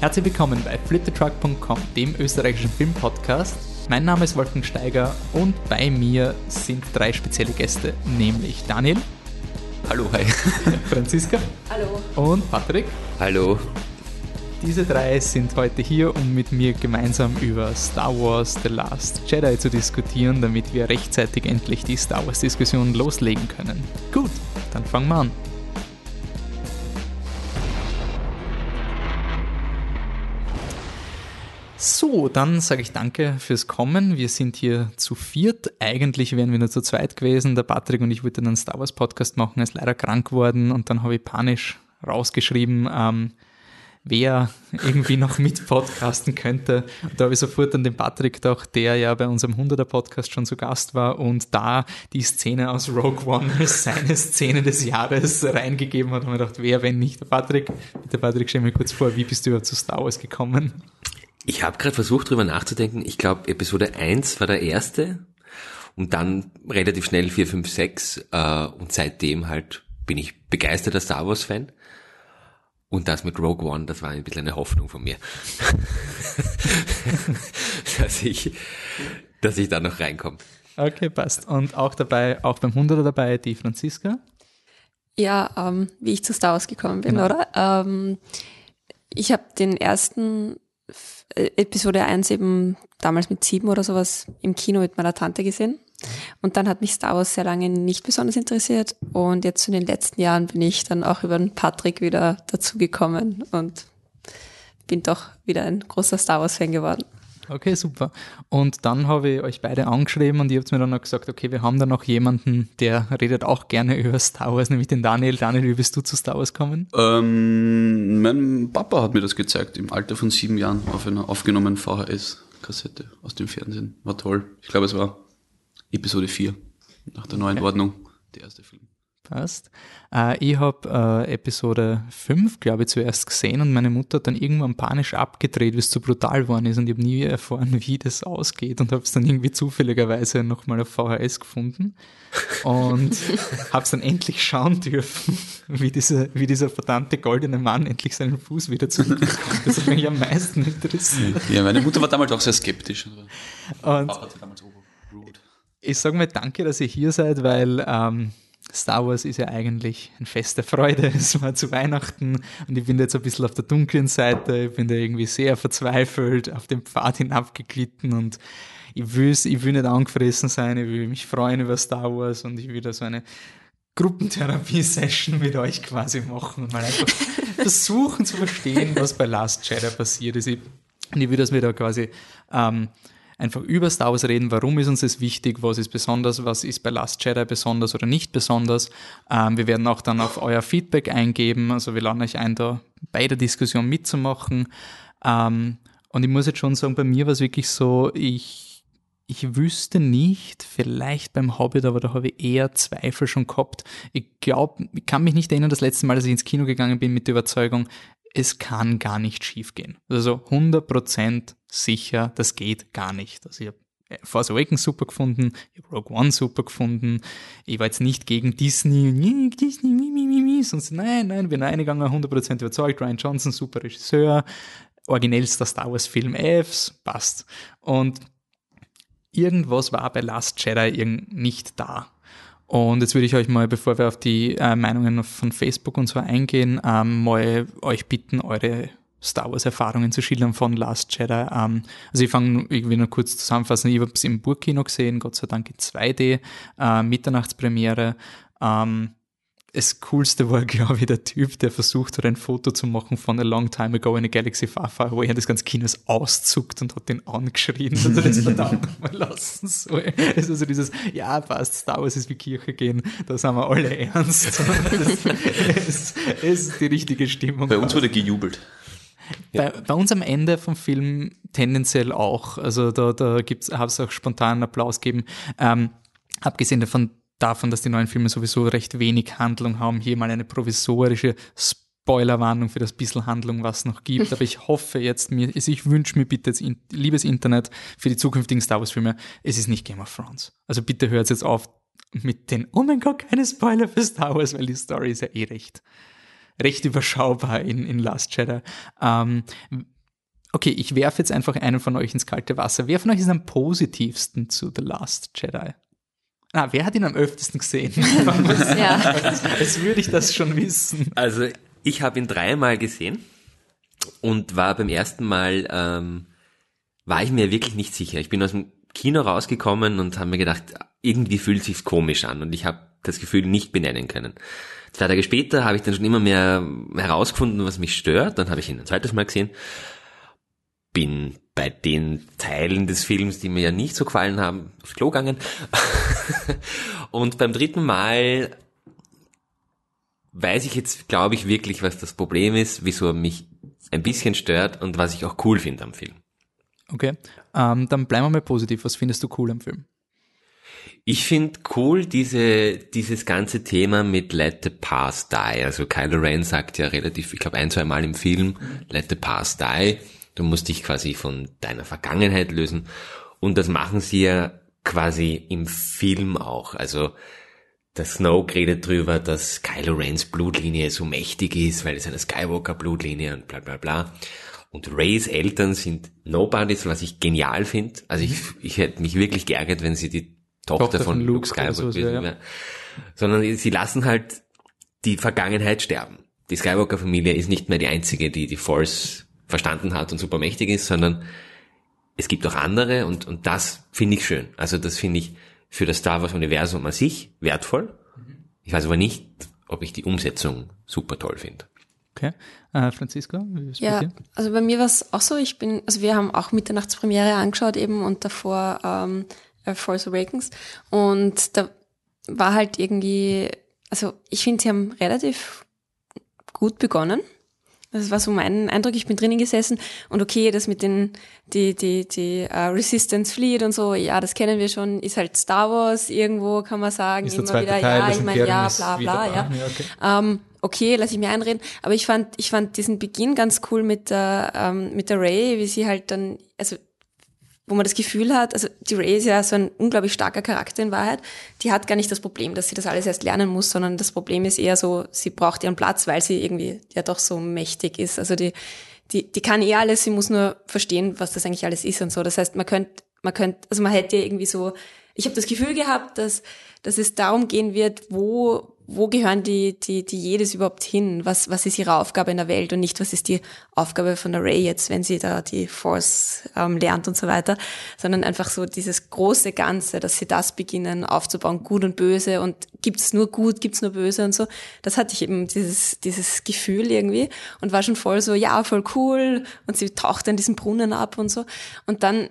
Herzlich willkommen bei fliptetruck.com, dem österreichischen Filmpodcast. Mein Name ist Wolfgang Steiger und bei mir sind drei spezielle Gäste, nämlich Daniel. Hallo, hi. Franziska. Hallo. Und Patrick. Hallo. Diese drei sind heute hier, um mit mir gemeinsam über Star Wars The Last Jedi zu diskutieren, damit wir rechtzeitig endlich die Star Wars-Diskussion loslegen können. Gut, dann fangen wir an. So, dann sage ich danke fürs Kommen. Wir sind hier zu viert. Eigentlich wären wir nur zu zweit gewesen. Der Patrick und ich wollten einen Star Wars Podcast machen, er ist leider krank geworden und dann habe ich panisch rausgeschrieben, ähm, wer irgendwie noch mit podcasten könnte. Und da habe ich sofort an den Patrick gedacht, der ja bei unserem 100er Podcast schon zu Gast war und da die Szene aus Rogue One als seine Szene des Jahres reingegeben hat. Und mir gedacht, wer, wenn nicht der Patrick? Bitte Patrick, stell mir kurz vor, wie bist du überhaupt zu Star Wars gekommen? Ich habe gerade versucht, drüber nachzudenken. Ich glaube, Episode 1 war der erste und dann relativ schnell 4, 5, 6 äh, und seitdem halt bin ich begeisterter Star Wars-Fan. Und das mit Rogue One, das war ein bisschen eine Hoffnung von mir. dass ich, dass ich da noch reinkomme. Okay, passt. Und auch dabei, auch beim 100er dabei, die Franziska? Ja, ähm, wie ich zu Star Wars gekommen bin, Genau. oder? Ähm, ich habe den ersten Episode 1 eben damals mit sieben oder sowas im Kino mit meiner Tante gesehen. Und dann hat mich Star Wars sehr lange nicht besonders interessiert. Und jetzt in den letzten Jahren bin ich dann auch über den Patrick wieder dazugekommen und bin doch wieder ein großer Star Wars-Fan geworden. Okay, super. Und dann habe ich euch beide angeschrieben und ihr habt mir dann noch gesagt, okay, wir haben da noch jemanden, der redet auch gerne über Star Wars, nämlich den Daniel. Daniel, wie bist du zu Star Wars gekommen? Ähm, mein Papa hat mir das gezeigt, im Alter von sieben Jahren, auf einer aufgenommenen VHS-Kassette aus dem Fernsehen. War toll. Ich glaube, es war Episode 4, nach der neuen Okay. Ordnung, der erste Film. Passt. Äh, ich habe äh, Episode 5, glaube ich, zuerst gesehen und meine Mutter hat dann irgendwann panisch abgedreht, wie es zu brutal geworden ist und ich habe nie erfahren, wie das ausgeht und habe es dann irgendwie zufälligerweise nochmal auf VHS gefunden und habe es dann endlich schauen dürfen, wie, diese, wie dieser verdammte goldene Mann endlich seinen Fuß wieder zurückbekommt. Das hat mich am meisten interessiert. Ja, meine Mutter war damals auch sehr skeptisch. Und Papa hat sie damals overruled. ich sage mal danke, dass ihr hier seid, weil ähm, Star Wars ist ja eigentlich ein Fest der Freude. Es war zu Weihnachten und ich bin jetzt ein bisschen auf der dunklen Seite. Ich bin da irgendwie sehr verzweifelt auf den Pfad hinabgeglitten und ich will, ich will nicht angefressen sein. Ich will mich freuen über Star Wars und ich will da so eine Gruppentherapie-Session mit euch quasi machen und mal einfach versuchen zu verstehen, was bei Last Jedi passiert ist. Ich, und ich will, dass wir da quasi ähm, einfach über Star Wars reden, warum ist uns das wichtig, was ist besonders, was ist bei Last Jedi besonders oder nicht besonders. Ähm, wir werden auch dann auf euer Feedback eingeben, also wir laden euch ein, da bei der Diskussion mitzumachen. Ähm, und ich muss jetzt schon sagen, bei mir war es wirklich so, ich, ich wüsste nicht, vielleicht beim Hobbit, aber da habe ich eher Zweifel schon gehabt. Ich glaube, ich kann mich nicht erinnern, das letzte Mal, dass ich ins Kino gegangen bin mit der Überzeugung, es kann gar nicht schief gehen. Also 100% sicher, das geht gar nicht. Also ich habe Force Awakens super gefunden, ich habe Rogue One super gefunden. Ich war jetzt nicht gegen Disney, Disney, mi, mi, mi, mi, sonst nein, nein, bin eingegangen, 100% überzeugt, Ryan Johnson, super Regisseur, originellster Star Wars Film Fs, passt. Und irgendwas war bei Last Jedi nicht da. Und jetzt würde ich euch mal, bevor wir auf die äh, Meinungen von Facebook und so eingehen, ähm, mal euch bitten, eure Star Wars Erfahrungen zu schildern von Last Jedi. Ähm, also ich fange, will nur kurz zusammenfassen, ich habe es im Burgkino gesehen, Gott sei Dank in 2D, äh, Mitternachtspremiere. Ähm, das Coolste war, glaube ich, der Typ, der versucht hat, ein Foto zu machen von A Long Time Ago in a Galaxy Far Far Away und das ganze Kino ist auszuckt und hat den angeschrien, dass er das verdammt nochmal lassen soll. Das ist also dieses, ja, passt, Star Wars ist wie Kirche gehen, da sind wir alle ernst. Das ist, ist die richtige Stimmung. Bei uns wurde gejubelt. Bei, bei uns am Ende vom Film tendenziell auch. Also da, da habe es auch spontanen Applaus gegeben. Ähm, abgesehen davon, davon, dass die neuen Filme sowieso recht wenig Handlung haben, hier mal eine provisorische Spoilerwarnung für das bisschen Handlung, was noch gibt. Aber ich hoffe jetzt mir, ich wünsche mir bitte jetzt, liebes Internet, für die zukünftigen Star Wars Filme, es ist nicht Game of Thrones. Also bitte hört jetzt auf mit den, oh mein Gott, keine Spoiler für Star Wars, weil die Story ist ja eh recht recht überschaubar in, in Last Jedi. Ähm, okay, ich werfe jetzt einfach einen von euch ins kalte Wasser. Wer von euch ist am positivsten zu The Last Jedi? Ah, wer hat ihn am öftesten gesehen? Ja. Als würde ich das schon wissen. Also ich habe ihn dreimal gesehen und war beim ersten Mal, ähm, war ich mir wirklich nicht sicher. Ich bin aus dem Kino rausgekommen und habe mir gedacht, irgendwie fühlt sich's komisch an und ich habe das Gefühl nicht benennen können. Zwei Tage später habe ich dann schon immer mehr herausgefunden, was mich stört. Dann habe ich ihn ein zweites Mal gesehen. Bin bei den Teilen des Films, die mir ja nicht so gefallen haben, aufs Klo gegangen. und beim dritten Mal weiß ich jetzt, glaube ich, wirklich, was das Problem ist, wieso er mich ein bisschen stört und was ich auch cool finde am Film. Okay, ähm, dann bleiben wir mal positiv. Was findest du cool am Film? Ich finde cool diese, dieses ganze Thema mit Let the Past Die. Also Kylo Ren sagt ja relativ, ich glaube ein, zwei Mal im Film, Let the Past Die. Du musst dich quasi von deiner Vergangenheit lösen. Und das machen sie ja quasi im Film auch. Also der Snoke redet drüber, dass Kylo Rens Blutlinie so mächtig ist, weil es eine Skywalker-Blutlinie und bla bla bla. Und Rays Eltern sind Nobodies, was ich genial finde. Also ich, ich hätte mich wirklich geärgert, wenn sie die Tochter, Tochter von von Luke Skywalker so, gewesen ja. wäre. Sondern sie lassen halt die Vergangenheit sterben. Die Skywalker-Familie ist nicht mehr die einzige, die die Force verstanden hat und super mächtig ist, sondern es gibt auch andere und, und das finde ich schön. Also das finde ich für das Star Wars Universum an sich wertvoll. Ich weiß aber nicht, ob ich die Umsetzung super toll finde. Okay. Äh, Franziska, wie ist Ja, bei dir? also bei mir war es auch so, ich bin, also wir haben auch Mitternachtspremiere angeschaut eben und davor ähm, äh, Force Awakens und da war halt irgendwie, also ich finde, sie haben relativ gut begonnen. Das war so mein Eindruck. Ich bin drinnen gesessen und okay, das mit den die die die äh, Resistance Fleet und so, ja, das kennen wir schon. Ist halt Star Wars irgendwo, kann man sagen, Ist der immer wieder. Teil, ja, ich meine, ja, bla bla, ja. Ja, okay. Ähm, okay, lass ich mir einreden. Aber ich fand, ich fand diesen Beginn ganz cool mit der, ähm, mit der Ray, wie sie halt dann, also wo man das Gefühl hat, also die Ray ist ja so ein unglaublich starker Charakter in Wahrheit. Die hat gar nicht das Problem, dass sie das alles erst lernen muss, sondern das Problem ist eher so, sie braucht ihren Platz, weil sie irgendwie ja doch so mächtig ist. Also die, die, die kann eh alles, sie muss nur verstehen, was das eigentlich alles ist und so. Das heißt, man könnte, man könnte, also man hätte irgendwie so, ich habe das Gefühl gehabt, dass, dass es darum gehen wird, wo, wo gehören die, die, die jedes überhaupt hin? Was, was ist ihre Aufgabe in der Welt und nicht, was ist die Aufgabe von der Ray jetzt, wenn sie da die Force ähm, lernt und so weiter, sondern einfach so dieses große Ganze, dass sie das beginnen aufzubauen, gut und böse und gibt's nur gut, gibt's nur böse und so. Das hatte ich eben dieses, dieses Gefühl irgendwie und war schon voll so, ja, voll cool und sie taucht in diesen Brunnen ab und so. Und dann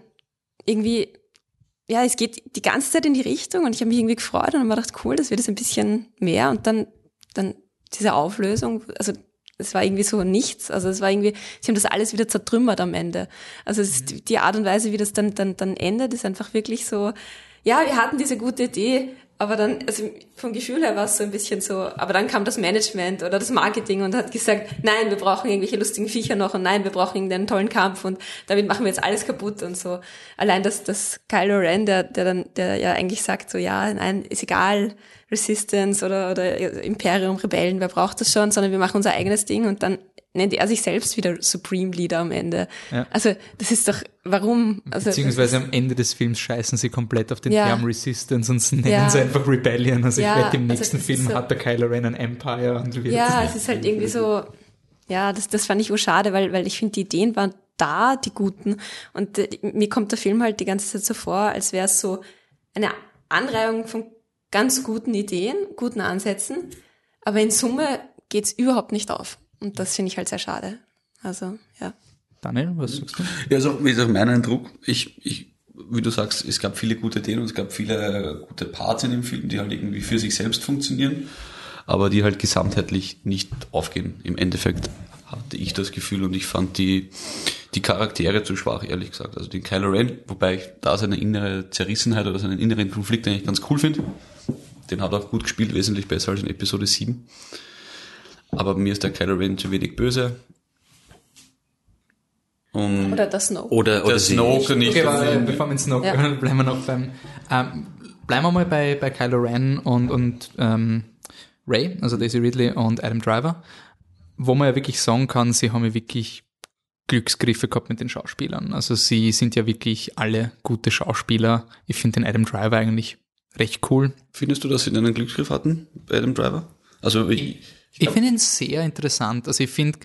irgendwie ja, es geht die ganze Zeit in die Richtung und ich habe mich irgendwie gefreut und habe mir gedacht, cool, das wird jetzt ein bisschen mehr. Und dann, dann diese Auflösung, also es war irgendwie so nichts, also es war irgendwie, sie haben das alles wieder zertrümmert am Ende. Also es ist die- die Art und Weise, wie das dann, dann, dann endet, ist einfach wirklich so, ja, wir hatten diese gute Idee, aber dann, also vom Gefühl her war es so ein bisschen so, aber dann kam das Management oder das Marketing und hat gesagt, nein, wir brauchen irgendwelche lustigen Viecher noch und nein, wir brauchen irgendeinen tollen Kampf und damit machen wir jetzt alles kaputt und so. Allein das, das Kylo Ren, der, der dann, der ja eigentlich sagt so, ja, nein, ist egal, Resistance oder, oder Imperium, Rebellen, wer braucht das schon, sondern wir machen unser eigenes Ding und dann nennt er sich selbst wieder Supreme Leader am Ende. Ja. Also, das ist doch, warum? Also, Beziehungsweise am Ende des Films scheißen sie komplett auf den Ja. Term Resistance und nennen Ja. sie einfach Rebellion. Also Ja, ich wette, im also nächsten ist Film so- hat der Kylo Ren ein Empire und wird Ja, es ist halt irgendwie so, ja, das, das fand ich auch schade, weil, weil ich finde, die Ideen waren da, die guten. Und äh, mir kommt der Film halt die ganze Zeit so vor, als wäre es so eine Anreihung von ganz guten Ideen, guten Ansätzen. Aber in Summe geht's überhaupt nicht auf. Und das finde ich halt sehr schade. Also, ja. Daniel, was sagst du? Ja, so wie ist auch mein Eindruck. Ich, ich, wie du sagst, es gab viele gute Ideen und es gab viele gute Parts in dem Film, die halt irgendwie für sich selbst funktionieren, aber die halt gesamtheitlich nicht aufgehen. Im Endeffekt hatte ich das Gefühl und ich fand die, die Charaktere zu schwach, ehrlich gesagt. Also den Kylo Ren, wobei ich da seine innere Zerrissenheit oder seinen inneren Konflikt eigentlich ganz cool finde. Den hat er auch gut gespielt, wesentlich besser als in Episode 7. Aber mir ist der Kylo Ren zu wenig böse. Und Oder das Snow. Oder, oder der Snoke nicht. Okay, warte, bevor wir ins Snoke Ja. bleiben wir noch beim, ähm, bleiben wir mal bei, bei Kylo Ren und, und ähm, Ray, also Daisy Ridley und Adam Driver. wo man ja wirklich sagen kann, sie haben ja wirklich Glücksgriffe gehabt mit den Schauspielern. Also sie sind ja wirklich alle gute Schauspieler. Ich finde den Adam Driver eigentlich recht cool. Findest du, dass sie einen Glücksgriff hatten bei Adam Driver? Also ich, ich finde ihn sehr interessant. Also ich finde,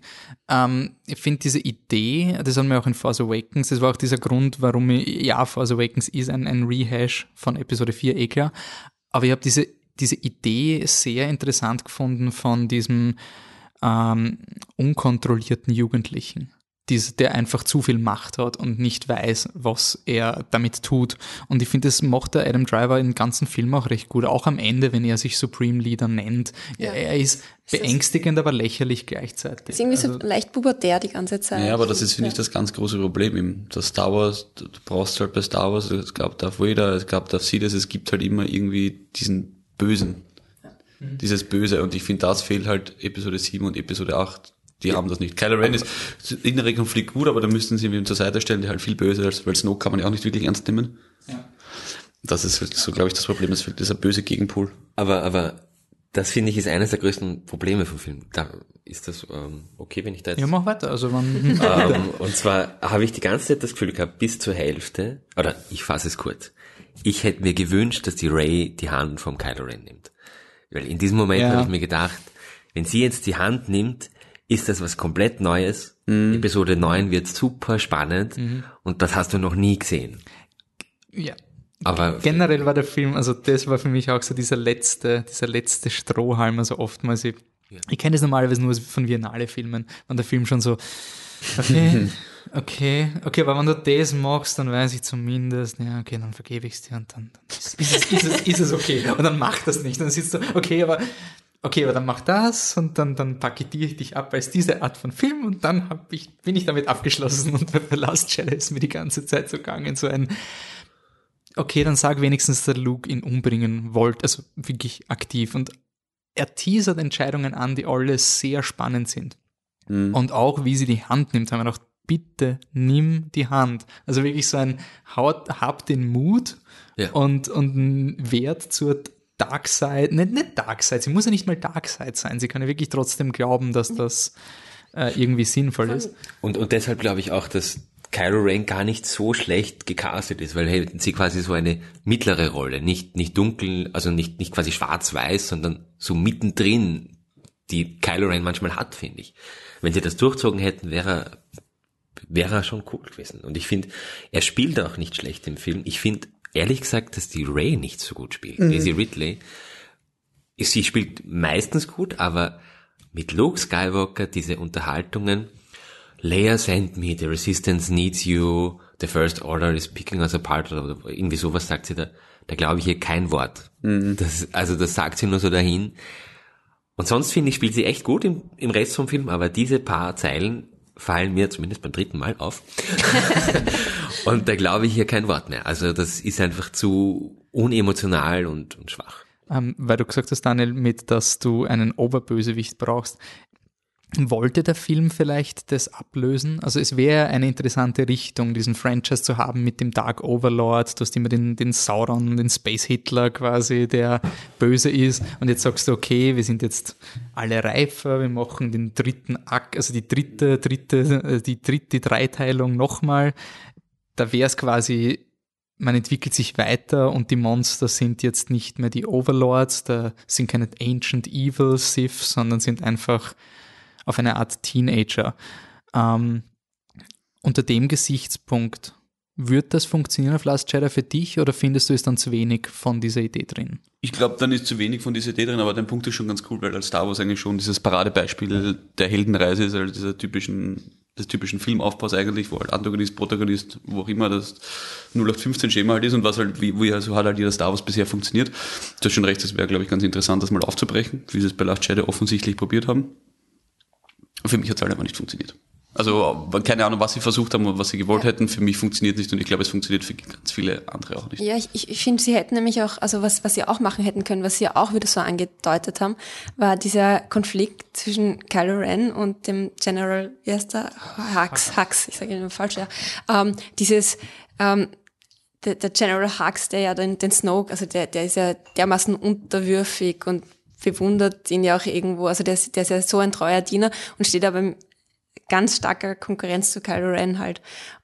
ähm, ich finde diese Idee, das haben wir auch in Force Awakens, das war auch dieser Grund, warum ich, ja, Force Awakens ist ein, ein Rehash von Episode 4, eh klar. Aber ich habe diese, diese Idee sehr interessant gefunden von diesem ähm, unkontrollierten Jugendlichen dieser, der einfach zu viel Macht hat und nicht weiß, was er damit tut. Und ich finde, das macht der Adam Driver im ganzen Film auch recht gut. Auch am Ende, wenn er sich Supreme Leader nennt. Ja. Er ist beängstigend, aber lächerlich gleichzeitig. Ist irgendwie also, so leicht pubertär die ganze Zeit. Ja, aber das ist, finde ich, das ganz große Problem eben. Das Star Wars, du brauchst halt bei Star Wars, es gab Darth Vader, es gab Darth Sidious, es gibt halt immer irgendwie diesen Bösen. Mhm. Dieses Böse. Und ich finde, das fehlt halt Episode 7 und Episode 8 die ja. haben das nicht. Kylo Ren ist innere Konflikt gut, aber da müssten sie ihm zur Seite stellen, der halt viel böse ist, weil Snoke kann man ja auch nicht wirklich ernst nehmen. Ja. Das ist so, glaube ich, das Problem. Es fehlt dieser böse Gegenpol. Aber, aber das finde ich ist eines der größten Probleme vom Film. Da ist das ähm, okay, wenn ich da jetzt. Ja, mach weiter. Also wann. ähm, und zwar habe ich die ganze Zeit das Gefühl gehabt, bis zur Hälfte, oder ich fasse es kurz. Ich hätte mir gewünscht, dass die Ray die Hand vom Kylo Ren nimmt. Weil in diesem Moment ja. habe ich mir gedacht, wenn sie jetzt die Hand nimmt, ist das was komplett Neues. Mhm. Episode 9 wird super spannend mhm. und das hast du noch nie gesehen. Ja. Aber generell war der Film, also das war für mich auch so dieser letzte, dieser letzte Strohhalm, also oftmals, ich, ja. ich kenne das normalerweise nur von Viennale-Filmen, wenn der Film schon so, okay, okay, okay, aber wenn du das machst, dann weiß ich zumindest, ja, okay, dann vergebe ich es dir und dann, dann ist, ist, es, ist, es, ist es okay. Und dann macht das nicht. Dann sitzt du, okay, aber okay, aber dann mach das und dann, dann paketiere ich dich ab als diese Art von Film und dann hab ich, bin ich damit abgeschlossen und bei The Last Jedi ist mir die ganze Zeit so gegangen, so ein, okay, dann sag wenigstens, dass Luke ihn umbringen wollte, also wirklich aktiv und er teasert Entscheidungen an, die alle sehr spannend sind. Mhm. Und auch wie sie die Hand nimmt, haben wir gedacht, bitte nimm die Hand. Also wirklich so ein, haut, hab den Mut ja. und, und einen Wert zur Dark Side, nicht, nicht Dark Side, sie muss ja nicht mal Dark Side sein, sie kann ja wirklich trotzdem glauben, dass das äh, irgendwie sinnvoll ist. Und, und deshalb glaube ich auch, dass Kylo Ren gar nicht so schlecht gecastet ist, weil hätten sie quasi so eine mittlere Rolle, nicht, nicht dunkel, also nicht, nicht quasi schwarz-weiß, sondern so mittendrin, die Kylo Ren manchmal hat, finde ich. Wenn sie das durchzogen hätten, wäre er, wäre er schon cool gewesen. Und ich finde, er spielt auch nicht schlecht im Film. Ich finde, ehrlich gesagt, dass die Ray nicht so gut spielt. Mhm. Daisy Ridley. Sie spielt meistens gut, aber mit Luke Skywalker diese Unterhaltungen, Leia sent me, the resistance needs you, the first order is picking us apart oder irgendwie sowas sagt sie da. Da glaube ich ihr kein Wort. Mhm. Das, also das sagt sie nur so dahin. Und sonst finde ich, spielt sie echt gut im, im Rest vom Film, aber diese paar Zeilen fallen mir zumindest beim dritten Mal auf. und da glaube ich hier kein Wort mehr. Also das ist einfach zu unemotional und, und schwach. Ähm, weil du gesagt hast, Daniel, mit, dass du einen Oberbösewicht brauchst. Wollte der Film vielleicht das ablösen? Also es wäre eine interessante Richtung, diesen Franchise zu haben mit dem Dark Overlord. Du hast immer den, den Sauron, den Space Hitler quasi, der böse ist. Und jetzt sagst du, okay, wir sind jetzt alle reifer, wir machen den dritten Akt, also die dritte, dritte, äh, die dritte Dreiteilung nochmal. Da wäre es quasi man entwickelt sich weiter und die Monster sind jetzt nicht mehr die Overlords, da sind keine Ancient Evil Sith, sondern sind einfach auf eine Art Teenager. Ähm, unter dem Gesichtspunkt, wird das funktionieren auf Last Jedi für dich oder findest du es dann zu wenig von dieser Idee drin? Ich glaube, dann ist zu wenig von dieser Idee drin, aber dein Punkt ist schon ganz cool, weil als Star Wars eigentlich schon dieses Paradebeispiel der Heldenreise ist, also dieser typischen, des typischen Filmaufbaus eigentlich, wo halt Antagonist, Protagonist, wo auch immer das 0815 Schema halt ist und was halt, wie, wie also hat halt jeder Star Wars bisher funktioniert. Du hast schon recht, das wäre, glaube ich, ganz interessant, das mal aufzubrechen, wie sie es bei Last Jedi offensichtlich probiert haben. Für mich hat es halt einfach nicht funktioniert. Also keine Ahnung, was sie versucht haben und was sie gewollt hätten. Für mich funktioniert nicht und ich glaube, es funktioniert für ganz viele andere auch nicht. Ja, ich, ich finde, sie hätten nämlich auch, also was, was sie auch machen hätten können, was sie ja auch wieder so angedeutet haben, war dieser Konflikt zwischen Kylo Ren und dem General, wie heißt der? Hux, Hux, ich sage immer falsch, ja. Ähm, dieses, ähm, der, der General Hux, der ja den, den Snoke, also der, der ist ja dermaßen unterwürfig und bewundert ihn ja auch irgendwo. Also der, der ist ja so ein treuer Diener und steht aber ganz starker Konkurrenz zu Kylo Ren halt.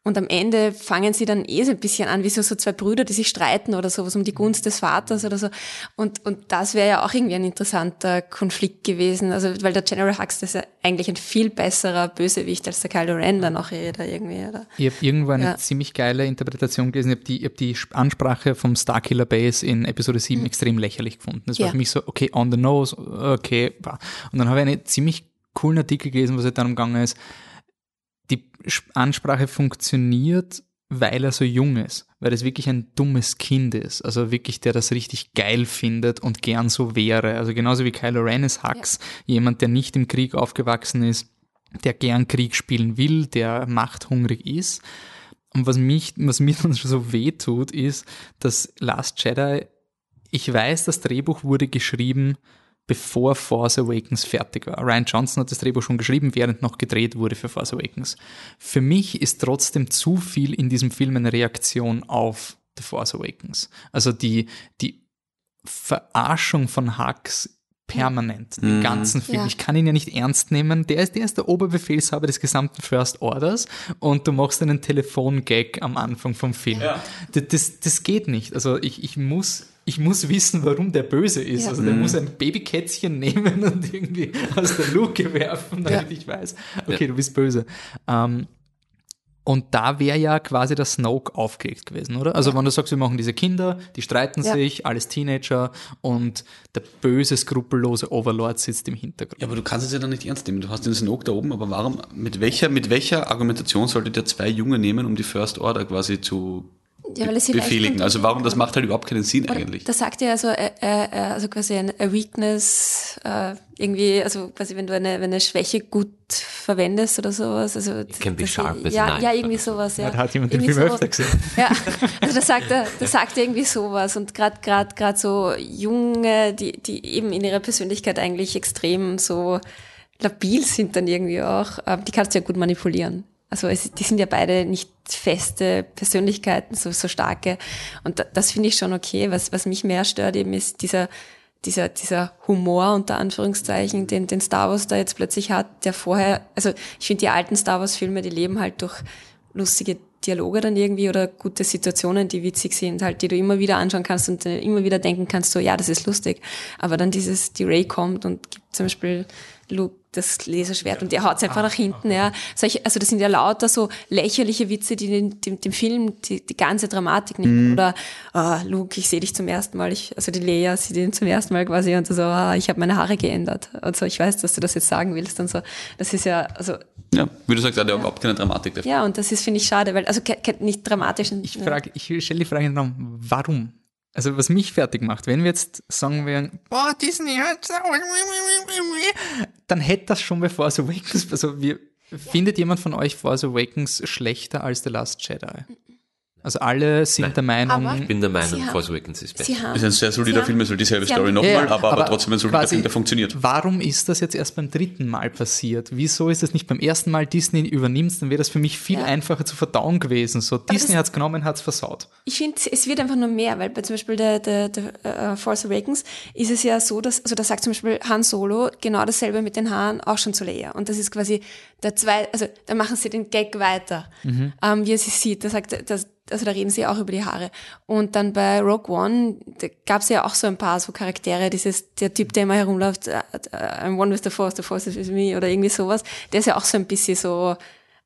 Und am Ende fangen sie dann eh so ein bisschen an, wie so, so zwei Brüder, die sich streiten oder sowas um die Gunst des Vaters oder so. Und, und das wäre ja auch irgendwie ein interessanter Konflikt gewesen. Also, weil der General Hux, ist ja eigentlich ein viel besserer Bösewicht als der Kylo Ren dann auch da irgendwie, oder? Ich habe irgendwo eine Ja. ziemlich geile Interpretation gelesen. Ich habe die, ich hab die Ansprache vom Starkiller Base in Episode 7 extrem lächerlich gefunden. Das war Mhm. Ja. für mich so, okay, on the nose, okay. Und dann habe ich einen ziemlich coolen Artikel gelesen, was halt darum gegangen ist, die Ansprache funktioniert, weil er so jung ist, weil es wirklich ein dummes Kind ist, also wirklich der das richtig geil findet und gern so wäre. Also genauso wie Kylo Ren ist Hux, jemand, der nicht im Krieg aufgewachsen ist, der gern Krieg spielen will, der machthungrig ist. Und was mich, was mir dann schon so weh tut, ist, dass Last Jedi, ich weiß, das Drehbuch wurde geschrieben, bevor Force Awakens fertig war. Ryan Johnson hat das Drehbuch schon geschrieben, während noch gedreht wurde für Force Awakens. Für mich ist trotzdem zu viel in diesem Film eine Reaktion auf The Force Awakens. Also die, die Verarschung von Hux permanent, den ganzen Film. Ja. Ich kann ihn ja nicht ernst nehmen. Der ist, der ist der Oberbefehlshaber des gesamten First Orders und du machst einen Telefongag am Anfang vom Film. Das, das, das geht nicht. Also ich, ich muss ich muss wissen, warum der böse ist. Ja. Also der muss ein Babykätzchen nehmen und irgendwie aus der Luke werfen, damit Ja. ich weiß, okay, du bist böse. Ähm, und da wäre ja quasi der Snoke aufgelegt gewesen, oder? Also wenn du sagst, wir machen diese Kinder, die streiten Ja. sich, alles Teenager und der böse, skrupellose Overlord sitzt im Hintergrund. Ja, aber du kannst es ja dann nicht ernst nehmen. Du hast den Snoke da oben, aber warum, mit welcher, mit welcher Argumentation sollte der zwei Junge nehmen, um die First Order quasi zu Ja, weil es befehligen? Also warum, das macht halt überhaupt keinen Sinn eigentlich. Das sagt ja also, äh, äh, äh, also quasi ein a Weakness, äh, irgendwie, also quasi wenn du eine, wenn eine Schwäche gut verwendest oder sowas. Also, can be sharp ja, knife. ja, irgendwie sowas. Ja. Da hat jemand den Irgendwie Film so- öfter gesehen. Ja, also das sagt er, das sagt er irgendwie sowas und gerade gerade gerade so junge, die die eben in ihrer Persönlichkeit eigentlich extrem so labil sind dann irgendwie auch, ähm, die kannst du ja gut manipulieren. Also es, die sind ja beide nicht feste Persönlichkeiten, so so starke und da, das finde ich schon okay. Was was mich mehr stört eben ist dieser dieser, dieser Humor unter Anführungszeichen, den, den Star Wars da jetzt plötzlich hat, der vorher, also ich finde die alten Star Wars Filme, die leben halt durch lustige Dialoge dann irgendwie oder gute Situationen, die witzig sind, halt, die du immer wieder anschauen kannst und äh, immer wieder denken kannst, so, ja, das ist lustig. Aber dann dieses, die Ray kommt und gibt zum Beispiel Luke das Laserschwert und der haut einfach nach hinten, ja. Solche, also das sind ja lauter so lächerliche Witze, die den, dem, dem Film die, die ganze Dramatik nehmen. Oder ah, Luke, ich sehe dich zum ersten Mal, ich, also die Leia sieht ihn zum ersten Mal quasi und so, ah, ich habe meine Haare geändert. Also ich weiß, dass du das jetzt sagen willst und so. Das ist ja, also Ja, wie du sagst, hat er überhaupt keine Dramatik dafür. ja, und das ist, finde ich, schade, weil, also nicht dramatisch. Ich frage, ich stelle die Frage in den Raum, warum? Also was mich fertig macht, wenn wir jetzt sagen würden, boah, Disney hat dann hätte das schon bei Force Awakens, also wir, findet jemand von euch Force Awakens schlechter als The Last Jedi? Also alle sind Nein. der Meinung, Aber- Ich bin der Meinung, haben- Force Awakens ist besser. Sie haben, Das ist ein sehr solider Sie Film, haben- es soll dieselbe Story nochmal, Ja, aber, aber aber trotzdem ein solider quasi- Film, der funktioniert. Warum ist das jetzt erst beim dritten Mal passiert? Wieso ist das nicht beim ersten Mal Disney übernimmt? Dann wäre das für mich viel Ja. einfacher zu verdauen gewesen. So, Disney das- hat's genommen, hat's versaut. Ich finde, es wird einfach nur mehr, weil bei zum Beispiel der, der, der uh, Force Awakens ist es ja so, dass, also da sagt zum Beispiel Han Solo genau dasselbe mit den Haaren auch schon zu Leia. Und das ist quasi der zwei, also da machen sie den Gag weiter, ähm, wie er sie sieht. Da sagt, das, also da reden sie auch über die Haare. Und dann bei Rogue One, da gab es ja auch so ein paar so Charaktere, dieses, der Typ, der immer herumläuft, äh, äh, I'm one with the Force, the Force is with me oder irgendwie sowas, der ist ja auch so ein bisschen so,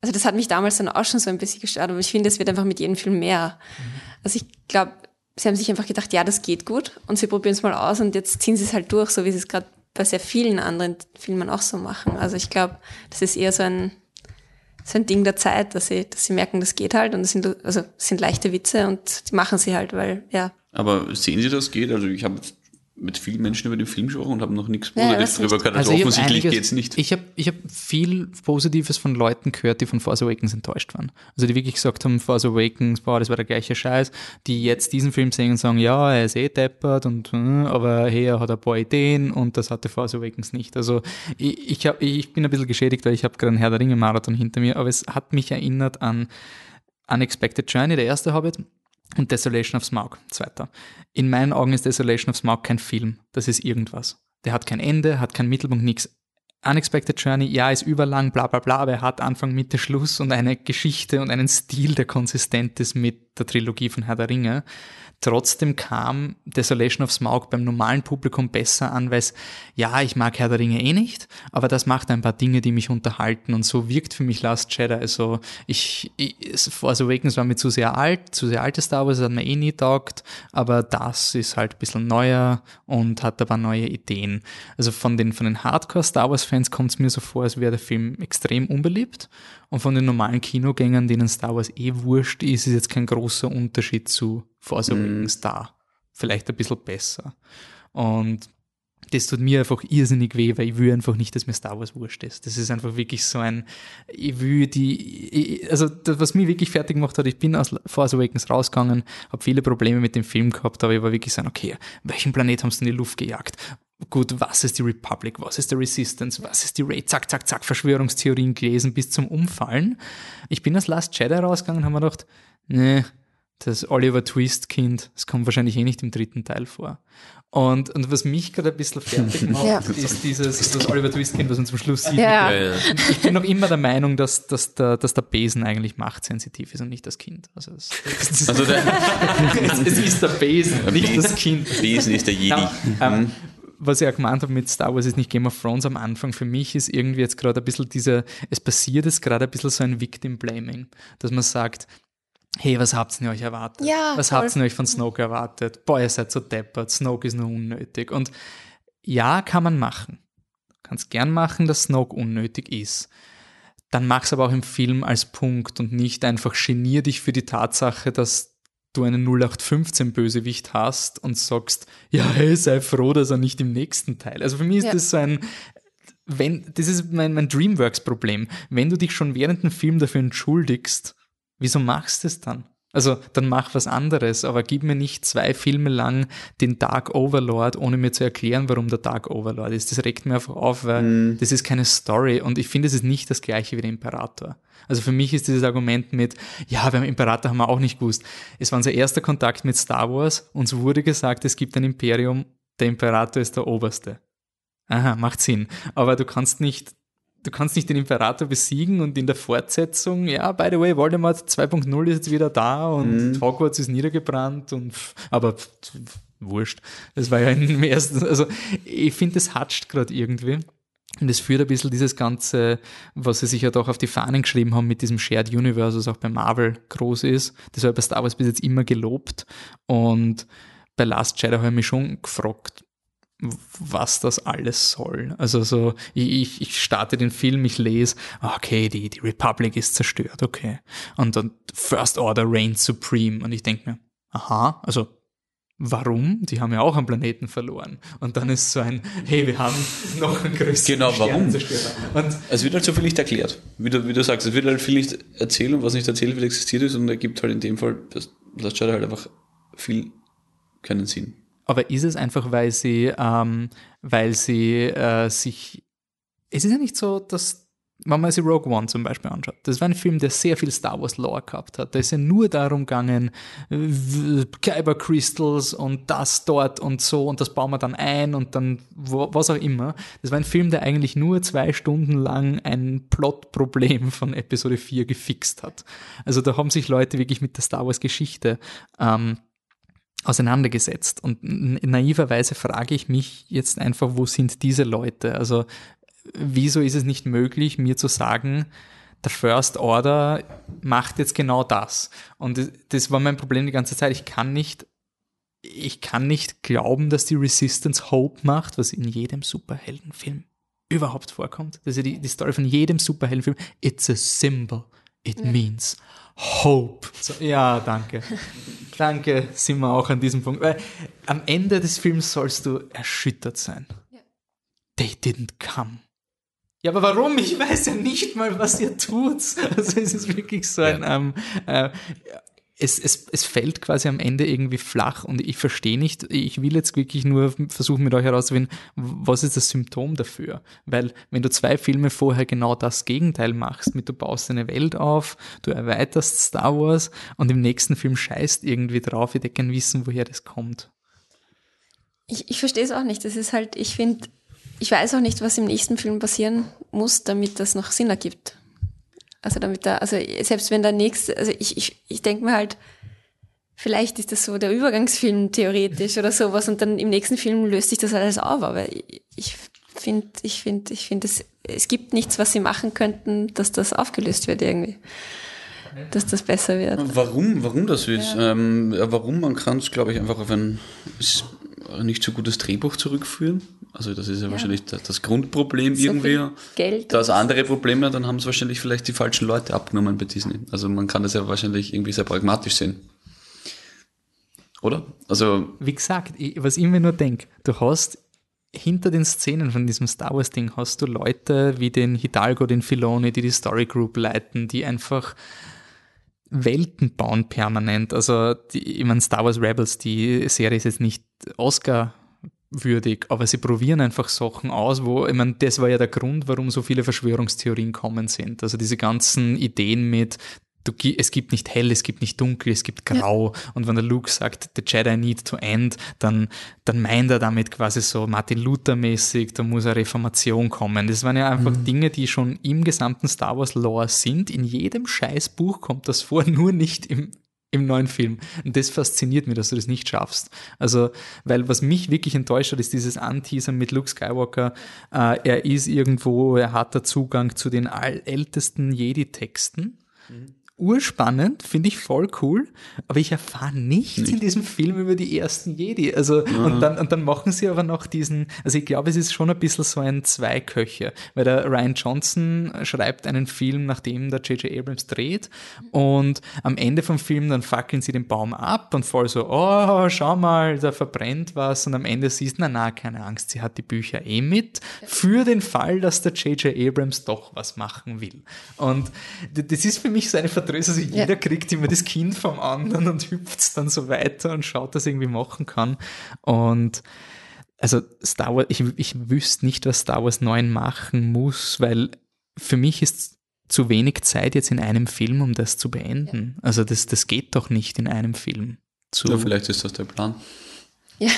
also das hat mich damals dann auch schon so ein bisschen gestört, aber ich finde, es wird einfach mit jedem Film mehr. Also ich glaube, sie haben sich einfach gedacht, ja, das geht gut und sie probieren es mal aus und jetzt ziehen sie es halt durch, so wie sie es gerade bei sehr vielen anderen Filmen auch so machen. Also ich glaube, das ist eher so ein, so ein Ding der Zeit, dass sie, dass sie merken, das geht halt und es sind, also es sind leichte Witze und die machen sie halt, weil, ja. Aber sehen Sie, das geht? Also ich habe mit vielen Menschen über den Film gesprochen und habe noch nichts Ja, Positives das darüber nicht. gehört. Also, ich hab offensichtlich einiges- geht's nicht. Ich habe ich hab viel Positives von Leuten gehört, die von Force Awakens enttäuscht waren. Also die wirklich gesagt haben, Force Awakens, boah, das war der gleiche Scheiß, die jetzt diesen Film sehen und sagen, ja, er ist eh deppert, und, äh, aber hey, er hat ein paar Ideen und das hatte Force Awakens nicht. Also ich, ich, hab, ich bin ein bisschen geschädigt, weil ich habe gerade einen Herr der Ringe Marathon hinter mir, aber es hat mich erinnert an Unexpected Journey, der erste Hobbit, und Desolation of Smaug, zweiter. In meinen Augen ist Desolation of Smaug kein Film, das ist irgendwas. Der hat kein Ende, hat keinen Mittelpunkt, nichts. Unexpected Journey, ja, ist überlang, bla bla bla, aber er hat Anfang, Mitte, Schluss und eine Geschichte und einen Stil, der konsistent ist mit der Trilogie von Herr der Ringe. Trotzdem kam Desolation of Smaug beim normalen Publikum besser an, weil es, ja, ich mag Herr der Ringe eh nicht, aber das macht ein paar Dinge, die mich unterhalten und so wirkt für mich Last Jedi. Also ich, ich Force Awakens war mir zu sehr alt, zu sehr altes Star Wars, das hat mir eh nie taugt, aber das ist halt ein bisschen neuer und hat aber neue Ideen. Also von den, von den Hardcore Star Wars Fans kommt es mir so vor, als wäre der Film extrem unbeliebt und von den normalen Kinogängern, denen Star Wars eh wurscht ist, ist jetzt kein großer Unterschied zu Force Awakens mhm. da. Vielleicht ein bisschen besser. Und das tut mir einfach irrsinnig weh, weil ich will einfach nicht, dass mir Star Wars wurscht ist. Das ist einfach wirklich so ein, ich will die, ich, also das, was mich wirklich fertig gemacht hat, ich bin aus Force Awakens rausgegangen, habe viele Probleme mit dem Film gehabt, aber ich war wirklich so, okay, welchen Planet haben sie in die Luft gejagt? Gut, was ist die Republic? Was ist die Resistance? Was ist die Raid? Zack, zack, zack, Verschwörungstheorien gelesen bis zum Umfallen. Ich bin als Last Jedi rausgegangen und habe mir gedacht, nee, das Oliver Twist Kind, das kommt wahrscheinlich eh nicht im dritten Teil vor. Und, und was mich gerade ein bisschen fertig macht, ja. ist dieses das Oliver Twist Kind, was man zum Schluss sieht. Ja. Ja, ich bin noch immer der Meinung, dass, dass, der, dass der Besen eigentlich machtsensitiv ist und nicht das Kind. Also, es, es, also der, es, ist der Besen, der nicht das Kind. Besen ist der Jedi. Ja, ähm, was ich auch gemeint habe mit Star Wars ist nicht Game of Thrones am Anfang. Für mich ist irgendwie jetzt gerade ein bisschen dieser, es passiert jetzt gerade ein bisschen so ein Victim Blaming, dass man sagt, hey, was habt ihr euch erwartet? Ja, was voll. habt ihr euch von Snoke erwartet? Boah, ihr seid so deppert, Snoke ist nur unnötig. Und ja, kann man machen. Kannst gern machen, dass Snoke unnötig ist. Dann mach's aber auch im Film als Punkt und nicht einfach genier dich für die Tatsache, dass du einen 0815 Bösewicht hast und sagst, ja, hey, sei froh, dass er nicht im nächsten Teil. Also für mich ist ja. das so ein, wenn, das ist mein, mein Dreamworks-Problem. Wenn du dich schon während dem Film dafür entschuldigst, Wieso machst du es dann? Also dann mach was anderes, aber gib mir nicht zwei Filme lang den Dark Overlord, ohne mir zu erklären, warum der Dark Overlord ist. Das regt mir einfach auf, weil mm. das ist keine Story und ich finde, es ist nicht das gleiche wie der Imperator. Also für mich ist dieses Argument mit, ja, beim Imperator haben wir auch nicht gewusst. Es war unser erster Kontakt mit Star Wars, uns wurde gesagt, es gibt ein Imperium, der Imperator ist der Oberste. Aha, macht Sinn. Aber du kannst nicht du kannst nicht den Imperator besiegen und in der Fortsetzung, ja, by the way, Voldemort 2.0 ist jetzt wieder da und mhm. Hogwarts ist niedergebrannt und, aber wurscht. Das war ja im ersten, also ich finde, das hatscht gerade irgendwie. Und es führt ein bisschen dieses Ganze, was sie sich ja doch auf die Fahnen geschrieben haben mit diesem Shared Universe, was auch bei Marvel groß ist. Das war bei Star Wars bis jetzt immer gelobt. Und bei Last Jedi habe ich mich schon gefragt, was das alles soll. Also so, ich, ich starte den Film, ich lese, okay, die, die Republic ist zerstört, okay. Und dann First Order reigns supreme. Und ich denke mir, aha, also warum? Die haben ja auch einen Planeten verloren. Und dann ist so ein, hey, wir haben noch einen größeren Genau, warum? Und es wird halt so viel nicht erklärt. Wie du, wie du sagst, es wird halt viel nicht erzählt und was nicht erzählt wird, existiert ist und er gibt halt in dem Fall, das, das schaut halt einfach viel keinen Sinn. Aber ist es einfach, weil sie, ähm, weil sie äh, sich. Es ist ja nicht so, dass wenn man sich Rogue One zum Beispiel anschaut, das war ein Film, der sehr viel Star Wars Lore gehabt hat. Da ist ja nur darum gegangen, Kyber Crystals und das dort und so und das bauen wir dann ein und dann wo, was auch immer. Das war ein Film, der eigentlich nur zwei Stunden lang ein Plotproblem von Episode 4 gefixt hat. Also da haben sich Leute wirklich mit der Star Wars Geschichte ähm, auseinandergesetzt. Und naiverweise frage ich mich jetzt einfach, wo sind diese Leute? Also wieso ist es nicht möglich, mir zu sagen, der First Order macht jetzt genau das. Und das war mein Problem die ganze Zeit. Ich kann nicht, ich kann nicht glauben, dass die Resistance Hope macht, was in jedem Superheldenfilm überhaupt vorkommt. Das ist ja die, die Story von jedem Superheldenfilm. It's a symbol. It ja. means Hope. So, ja, danke. danke, sind wir auch an diesem Punkt. Weil am Ende des Films sollst du erschüttert sein. Ja. They didn't come. Ja, aber warum? Ich weiß ja nicht mal, was ihr tut. Also es ist wirklich so ein, ja. ähm, äh, es, es, es fällt quasi am Ende irgendwie flach und ich verstehe nicht, ich will jetzt wirklich nur versuchen mit euch herauszufinden, was ist das Symptom dafür? Weil wenn du zwei Filme vorher genau das Gegenteil machst, mit du baust eine Welt auf, du erweiterst Star Wars und im nächsten Film scheißt irgendwie drauf, ich hätte gern wissen, woher das kommt. Ich, ich verstehe es auch nicht. Das ist halt, ich finde, ich weiß auch nicht, was im nächsten Film passieren muss, damit das noch Sinn ergibt. Also damit da, also selbst wenn der nächste, also ich, ich, ich denke mir halt, vielleicht ist das so der Übergangsfilm theoretisch oder sowas und dann im nächsten Film löst sich das alles auf, aber ich finde, ich finde, ich finde, es, es gibt nichts, was sie machen könnten, dass das aufgelöst wird irgendwie. Dass das besser wird. Warum, warum das wird? Ja. Ähm, warum? Man kann es, glaube ich, einfach auf ein nicht so gutes Drehbuch zurückführen. Also das ist ja, ja. wahrscheinlich das, das Grundproblem so irgendwie. Geld. Das andere Problem, dann haben es wahrscheinlich vielleicht die falschen Leute abgenommen bei Disney. Also man kann das ja wahrscheinlich irgendwie sehr pragmatisch sehen. Oder? Also. Wie gesagt, ich, was ich mir nur denke, du hast hinter den Szenen von diesem Star Wars Ding hast du Leute wie den Hidalgo, den Filoni, die die Story Group leiten, die einfach Welten bauen permanent. Also, die, ich meine, Star Wars Rebels, die Serie ist jetzt nicht Oscar würdig, aber sie probieren einfach Sachen aus, wo, ich meine, das war ja der Grund, warum so viele Verschwörungstheorien kommen sind. Also diese ganzen Ideen mit, du, es gibt nicht hell, es gibt nicht dunkel, es gibt grau. Ja. Und wenn der Luke sagt, the Jedi need to end, dann, dann meint er damit quasi so Martin Luther mäßig, da muss eine Reformation kommen. Das waren ja einfach mhm. Dinge, die schon im gesamten Star Wars Lore sind. In jedem Scheißbuch kommt das vor, nur nicht im, im neuen Film. Und das fasziniert mich, dass du das nicht schaffst. Also, weil was mich wirklich enttäuscht hat, ist dieses Anteasern mit Luke Skywalker. Äh, er ist irgendwo, er hat da Zugang zu den ältesten Jedi-Texten. Mhm urspannend, finde ich voll cool, aber ich erfahre nichts Nicht. in diesem Film über die ersten Jedi. Also, ja. und dann, und dann machen sie aber noch diesen, also ich glaube, es ist schon ein bisschen so ein Zweiköche, weil der Ryan Johnson schreibt einen Film, nachdem der J.J. Abrams dreht und am Ende vom Film dann fackeln sie den Baum ab und voll so, oh, schau mal, da verbrennt was und am Ende siehst du, na, na, keine Angst, sie hat die Bücher eh mit für den Fall, dass der J.J. Abrams doch was machen will. Und das ist für mich so eine Verdrößung, also jeder ja. kriegt immer das Kind vom anderen und hüpft dann so weiter und schaut, dass er irgendwie machen kann. Und also Star Wars, ich, ich wüsste nicht, was Star Wars 9 machen muss, weil für mich ist zu wenig Zeit jetzt in einem Film, um das zu beenden. Ja. Also das, das geht doch nicht in einem Film. Zu ja, vielleicht ist das der Plan. Ja.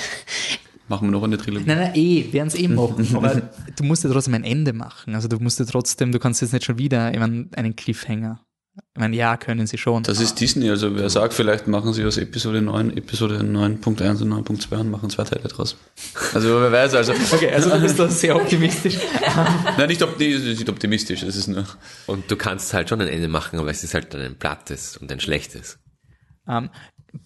Machen wir noch eine Trilogie. Nein, nein, eh, werden es eh machen. aber du musst ja trotzdem ein Ende machen. Also du musst ja trotzdem, du kannst jetzt nicht schon wieder ich meine, einen Cliffhanger meine, ja, können sie schon. Das ist Disney, also wer sagt, vielleicht machen sie aus Episode 9, Episode 9.1 und 9.2 und machen zwei Teile draus. Also wer weiß, also. Okay, also du bist da sehr optimistisch. Nein, nicht, nicht optimistisch, das ist nur. Und du kannst halt schon ein Ende machen, aber es ist halt dann ein plattes und ein schlechtes. Ähm,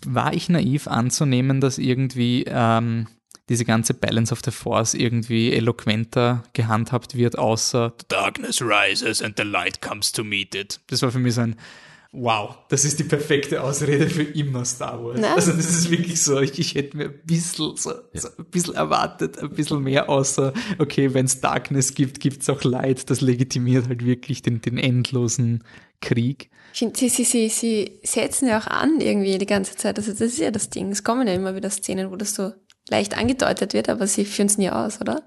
war ich naiv anzunehmen, dass irgendwie ähm, diese ganze Balance of the Force irgendwie eloquenter gehandhabt wird, außer The darkness rises and the light comes to meet it. Das war für mich so ein Wow, das ist die perfekte Ausrede für immer Star Wars. Na? Also das ist wirklich so, ich, ich hätte mir ein bisschen, so, so ein bisschen erwartet, ein bisschen mehr außer, okay, wenn es Darkness gibt, gibt es auch Light. Das legitimiert halt wirklich den, den endlosen Krieg. Sie, sie, sie, sie setzen ja auch an irgendwie die ganze Zeit. Also das ist ja das Ding. Es kommen ja immer wieder Szenen, wo das so leicht angedeutet wird, aber sie führen es nie aus, oder?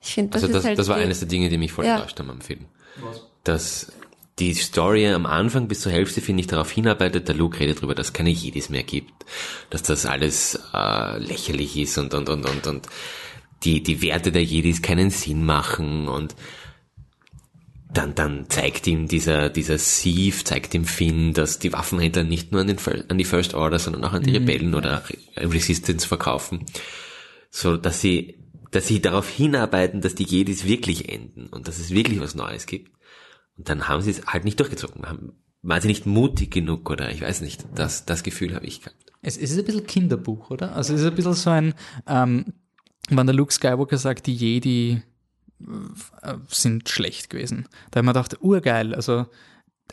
Ich finde, das, also das, halt das war eines der Dinge, die mich voll ja. enttäuscht haben am Film. Was? Dass die Story am Anfang bis zur Hälfte, finde ich, darauf hinarbeitet, der Luke redet darüber, dass es keine Jedis mehr gibt, dass das alles äh, lächerlich ist und, und, und, und, und die, die Werte der Jedis keinen Sinn machen und dann, dann zeigt ihm dieser, dieser Sieve, zeigt ihm Finn, dass die Waffenhändler nicht nur an, den, an die First Order, sondern auch an die mhm. Rebellen oder Resistance verkaufen. So, dass sie, dass sie darauf hinarbeiten, dass die Jedis wirklich enden und dass es wirklich was Neues gibt. Und dann haben sie es halt nicht durchgezogen. Haben, waren sie nicht mutig genug oder ich weiß nicht. Das, das Gefühl habe ich gehabt. Es, es ist ein bisschen Kinderbuch, oder? Also es ist ein bisschen so ein, ähm, wenn der Luke Skywalker sagt, die Jedi sind schlecht gewesen. Da habe ich mir gedacht, urgeil, also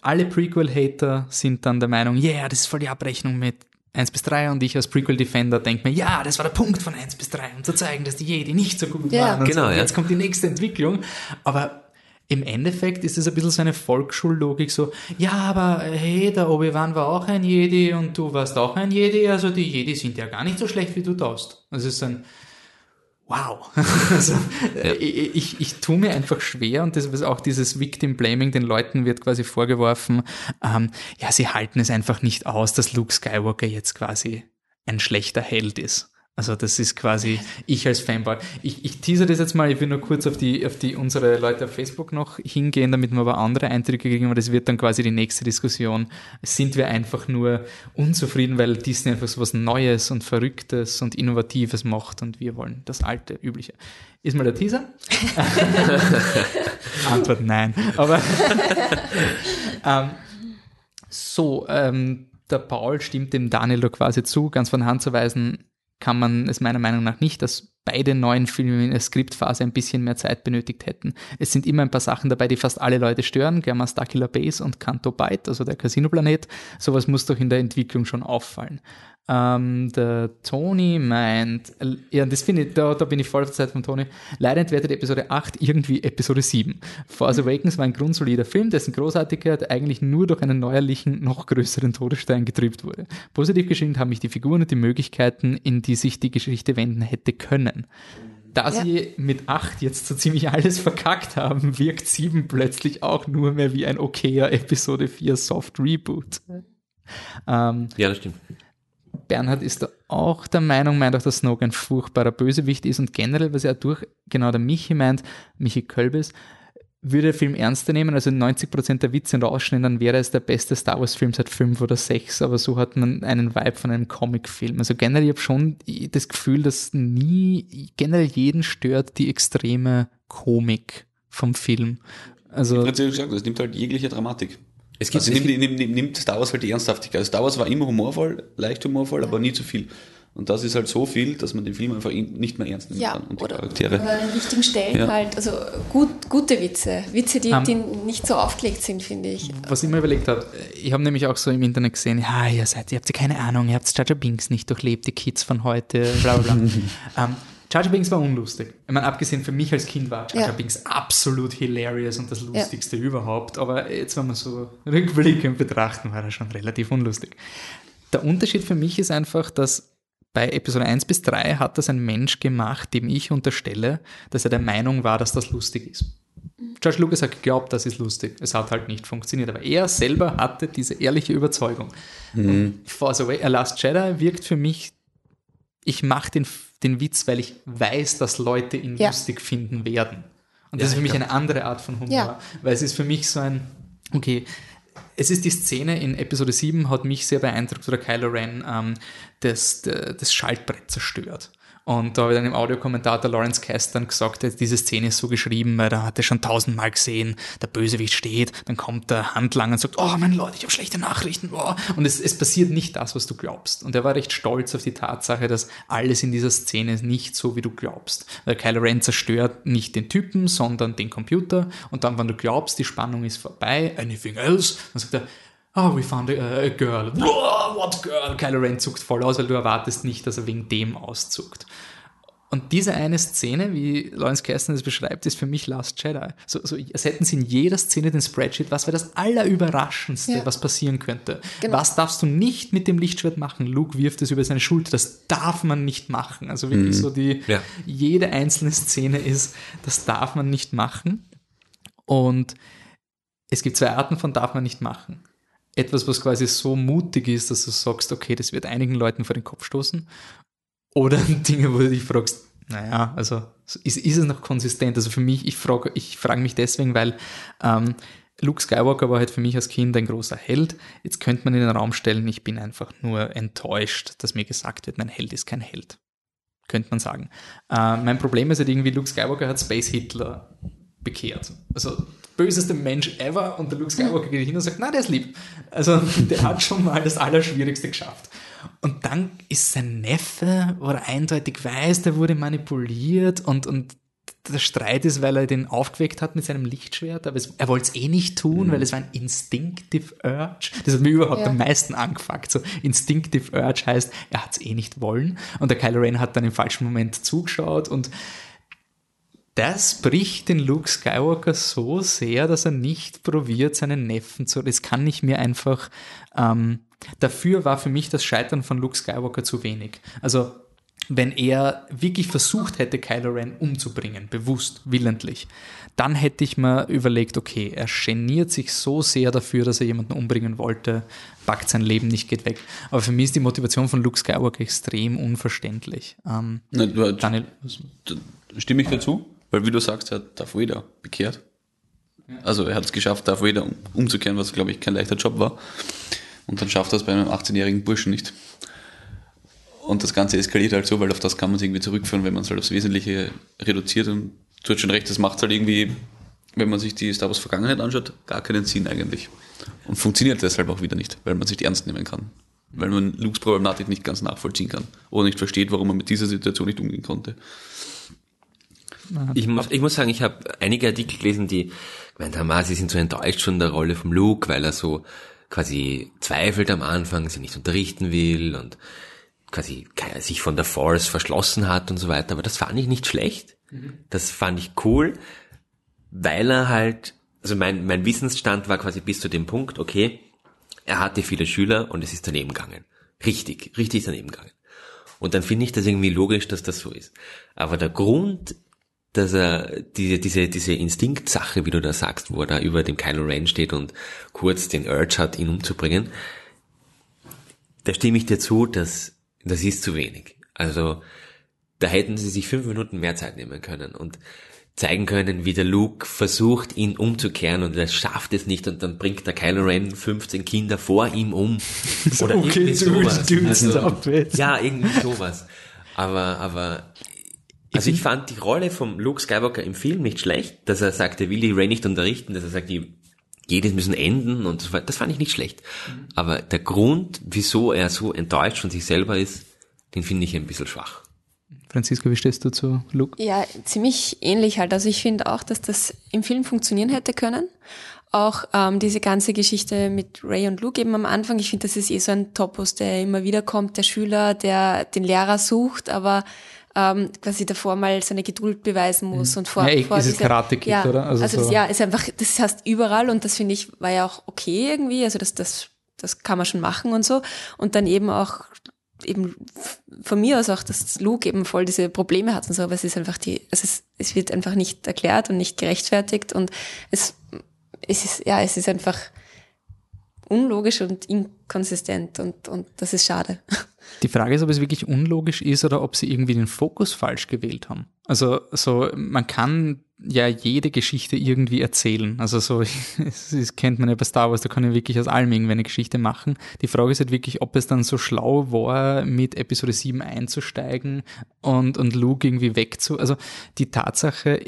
alle Prequel-Hater sind dann der Meinung, yeah, das ist voll die Abrechnung mit 1 bis 3 und ich als Prequel-Defender denke mir, ja, das war der Punkt von 1 bis 3, um zu zeigen, dass die Jedi nicht so gut ja, waren. Genau, so. ja. Jetzt kommt die nächste Entwicklung. Aber im Endeffekt ist es ein bisschen so eine Volksschullogik, so, ja, aber hey, der Obi-Wan war auch ein Jedi und du warst auch ein Jedi, also die Jedi sind ja gar nicht so schlecht, wie du taust. Das ist ein, wow. also, ja. ich, ich, ich tue mir einfach schwer und das ist auch dieses Victim Blaming, den Leuten wird quasi vorgeworfen, ähm, ja, sie halten es einfach nicht aus, dass Luke Skywalker jetzt quasi ein schlechter Held ist. Also das ist quasi ich als Fanboy. Ich, ich teaser das jetzt mal, ich will nur kurz auf die, auf die unsere Leute auf Facebook noch hingehen, damit wir aber andere Eindrücke kriegen, aber das wird dann quasi die nächste Diskussion. Sind wir einfach nur unzufrieden, weil Disney einfach so was Neues und Verrücktes und Innovatives macht und wir wollen das alte, übliche. Ist mal der Teaser? Antwort nein. Aber ähm, so, ähm, der Paul stimmt dem Daniel da quasi zu, ganz von Hand zu weisen, kann man es meiner Meinung nach nicht, dass beide neuen Filme in der Skriptphase ein bisschen mehr Zeit benötigt hätten. Es sind immer ein paar Sachen dabei, die fast alle Leute stören, Gamma Starkiller Base und Canto Byte, also der Casino-Planet. Sowas muss doch in der Entwicklung schon auffallen. Ähm, der Tony meint, ja, das finde ich, da, da bin ich voll auf der Zeit von Tony. Leider entwertet Episode 8 irgendwie Episode 7. Force Awakens war ein grundsolider Film, dessen Großartigkeit eigentlich nur durch einen neuerlichen, noch größeren Todesstein getrübt wurde. Positiv gestimmt haben mich die Figuren und die Möglichkeiten, in die sich die Geschichte wenden hätte können. Da Ja. sie mit 8 jetzt so ziemlich alles verkackt haben, wirkt 7 plötzlich auch nur mehr wie ein okayer Episode 4 Soft Reboot. Ähm, Ja, das stimmt. Bernhard ist da auch der Meinung, meint auch, dass Snoke ein furchtbarer Bösewicht ist und generell, was er durch, genau der Michi meint, Michi Kölbes, würde der Film ernster nehmen, also 90% der Witze rausschneiden, dann wäre es der beste Star Wars Film seit fünf oder sechs, aber so hat man einen Vibe von einem Comicfilm. Also generell, ich habe schon das Gefühl, dass nie, generell jeden stört die extreme Komik vom Film. Also, Ich habe gesagt, das nimmt halt jegliche Dramatik. Es gibt, Also es nimmt, gibt, nimmt, nimmt, nimmt Star Wars halt die Ernsthaftigkeit. Also Star Wars war immer humorvoll, leicht humorvoll, aber nie zu viel. Und das ist halt so viel, dass man den Film einfach in- nicht mehr ernst nehmen Ja, kann. Und die oder, Charaktere. oder an richtigen Stellen Ja. halt, also gut, gute Witze. Witze, die, Ähm, die nicht so aufgelegt sind, finde ich. Was ich mir überlegt habe, ich habe nämlich auch so im Internet gesehen, ja, ihr seid, ihr habt ja keine Ahnung, ihr habt Jar Jar Binks nicht durchlebt, die Kids von heute, bla bla bla. ähm, Jar Jar Binks war unlustig. Ich meine, abgesehen für mich als Kind war Jar Jar Ja. Binks absolut hilarious und das Lustigste überhaupt, aber jetzt, wenn wir so rückblickend betrachten, war er schon relativ unlustig. Der Unterschied für mich ist einfach, dass bei Episode 1 bis 3 hat das ein Mensch gemacht, dem ich unterstelle, dass er der Meinung war, dass das lustig ist. George Lucas hat geglaubt, das ist lustig. Es hat halt nicht funktioniert. Aber er selber hatte diese ehrliche Überzeugung. Und Force Away, A Last Jedi wirkt für mich, ich mache den, den Witz, weil ich weiß, dass Leute ihn Ja. lustig finden werden. Und das Ja, ist für mich eine andere Art von Humor. Ja. Weil es ist für mich so ein, okay, es ist die Szene in Episode 7, hat mich sehr beeindruckt, wo der Kylo Ren ähm, das, das, das Schaltbrett zerstört. Und da habe ich dann im Audiokommentator Lawrence Kast dann gesagt, er hat diese Szene ist so geschrieben, weil er schon tausendmal gesehen, der Bösewicht steht, dann kommt der Handlanger und sagt, oh mein Leute, ich habe schlechte Nachrichten. Oh. Und es, es passiert nicht das, was du glaubst. Und er war recht stolz auf die Tatsache, dass alles in dieser Szene nicht so, wie du glaubst. Weil Kylo Ren zerstört nicht den Typen, sondern den Computer. Und dann, wenn du glaubst, die Spannung ist vorbei, anything else, dann sagt er, Oh, we found a, a girl. Whoa, what girl? Kylo Ren zuckt voll aus, weil du erwartest nicht, dass er wegen dem auszuckt. Und diese eine Szene, wie Lawrence Kasdan es beschreibt, ist für mich Last Jedi. So, so, als hätten sie in jeder Szene den Spreadsheet, was wäre das Allerüberraschendste, Ja. was passieren könnte. Genau. Was darfst du nicht mit dem Lichtschwert machen? Luke wirft es über seine Schulter. Das darf man nicht machen. Also wirklich so die, Ja. jede einzelne Szene ist, das darf man nicht machen. Und es gibt zwei Arten von darf man nicht machen. Etwas, was quasi so mutig ist, dass du sagst, okay, das wird einigen Leuten vor den Kopf stoßen. Oder Dinge, wo du dich fragst, naja, also ist, ist es noch konsistent? Also für mich, ich frage ich frage mich deswegen, weil ähm, Luke Skywalker war halt für mich als Kind ein großer Held. Jetzt könnte man in den Raum stellen, ich bin einfach nur enttäuscht, dass mir gesagt wird, mein Held ist kein Held. Könnte man sagen. Äh, mein Problem ist halt irgendwie, Luke Skywalker hat Space Hitler bekehrt. Also böseste Mensch ever und der Luke Skywalker geht hin und sagt, na, der ist lieb. Also der hat schon mal das Allerschwierigste geschafft. Und dann ist sein Neffe, wo er eindeutig weiß, der wurde manipuliert und, und der Streit ist, weil er den aufgeweckt hat mit seinem Lichtschwert, aber es, er wollte es eh nicht tun, weil es war ein Instinctive Urge. Das hat mir überhaupt Ja. am meisten angefuckt. So Instinctive Urge heißt, er hat es eh nicht wollen und der Kylo Ren hat dann im falschen Moment zugeschaut und das bricht den Luke Skywalker so sehr, dass er nicht probiert, seinen Neffen zu. Das kann ich mir einfach. Ähm, dafür war für mich das Scheitern von Luke Skywalker zu wenig. Also wenn er wirklich versucht hätte, Kylo Ren umzubringen, bewusst, willentlich, dann hätte ich mir überlegt, okay, er geniert sich so sehr dafür, dass er jemanden umbringen wollte, packt sein Leben nicht, geht weg. Aber für mich ist die Motivation von Luke Skywalker extrem unverständlich. Ähm, Na, du, Daniel, da stimme ich dazu, weil wie du sagst, er hat Darth Vader bekehrt. Also er hat es geschafft, Darth Vader um, umzukehren, was glaube ich kein leichter Job war. Und dann schafft er es bei einem 18-jährigen Burschen nicht. Und das Ganze eskaliert halt so, weil auf das kann man es irgendwie zurückführen, wenn man es halt aufs Wesentliche reduziert. Und du hast schon recht, das macht halt irgendwie, wenn man sich die Star Wars Vergangenheit anschaut, gar keinen Sinn eigentlich. Und funktioniert deshalb auch wieder nicht, weil man sich die ernst nehmen kann. Weil man Lukes Problematik nicht ganz nachvollziehen kann. Oder nicht versteht, warum man mit dieser Situation nicht umgehen konnte. Ich muss, ich muss sagen, ich habe einige Artikel gelesen, die gemeint haben, ah, sie sind so enttäuscht von der Rolle vom Luke, weil er so quasi zweifelt am Anfang, sie nicht unterrichten will und quasi sich von der Force verschlossen hat und so weiter. Aber das fand ich nicht schlecht. Das fand ich cool, weil er halt, also mein, mein Wissensstand war quasi bis zu dem Punkt, okay, er hatte viele Schüler und es ist daneben gegangen. Richtig, richtig daneben gegangen. Und dann finde ich das irgendwie logisch, dass das so ist. Aber der Grund, dass er diese, diese, diese Instinktsache, wie du da sagst, wo er da über dem Kylo Ren steht und kurz den Urge hat, ihn umzubringen, da stimme ich dir zu, dass das ist zu wenig. Also da hätten sie sich fünf Minuten mehr Zeit nehmen können und zeigen können, wie der Luke versucht, ihn umzukehren und er schafft es nicht und dann bringt der Kylo Ren 15 Kinder vor ihm um. Oder irgendwie sowas. Also, ja, irgendwie sowas. Aber, aber, also ich fand die Rolle vom Luke Skywalker im Film nicht schlecht, dass er sagt, er will die Rey nicht unterrichten, dass er sagt, die jedes müssen enden und so weiter. Das fand ich nicht schlecht. Aber der Grund, wieso er so enttäuscht von sich selber ist, den finde ich ein bisschen schwach. Franziska, wie stehst du zu Luke? Ja, ziemlich ähnlich halt. Also ich finde auch, dass das im Film funktionieren hätte können. Auch ähm, diese ganze Geschichte mit Ray und Luke eben am Anfang. Ich finde, das ist eh so ein Topos, der immer wieder kommt. Der Schüler, der den Lehrer sucht, aber ähm, quasi davor mal seine Geduld beweisen muss und vor, Ja, vor dieses Karate-Kid, ja, oder? Also Also, so- ja, ist einfach, das heißt überall und das finde ich war ja auch okay irgendwie. Also das, das, das kann man schon machen und so. Und dann eben auch eben von mir aus auch, dass Luke eben voll diese Probleme hat und so, aber es ist einfach die, also es, es wird einfach nicht erklärt und nicht gerechtfertigt und es, es ist, ja, es ist einfach unlogisch und inkonsistent und, und das ist schade. Die Frage ist, ob es wirklich unlogisch ist oder ob sie irgendwie den Fokus falsch gewählt haben. Also so, man kann ja jede Geschichte irgendwie erzählen. Also so, ist, kennt man ja bei Star Wars, da kann ich wirklich aus allem irgendwie eine Geschichte machen. Die Frage ist halt wirklich, ob es dann so schlau war, mit Episode 7 einzusteigen und, und Luke irgendwie wegzu... Also die Tatsache,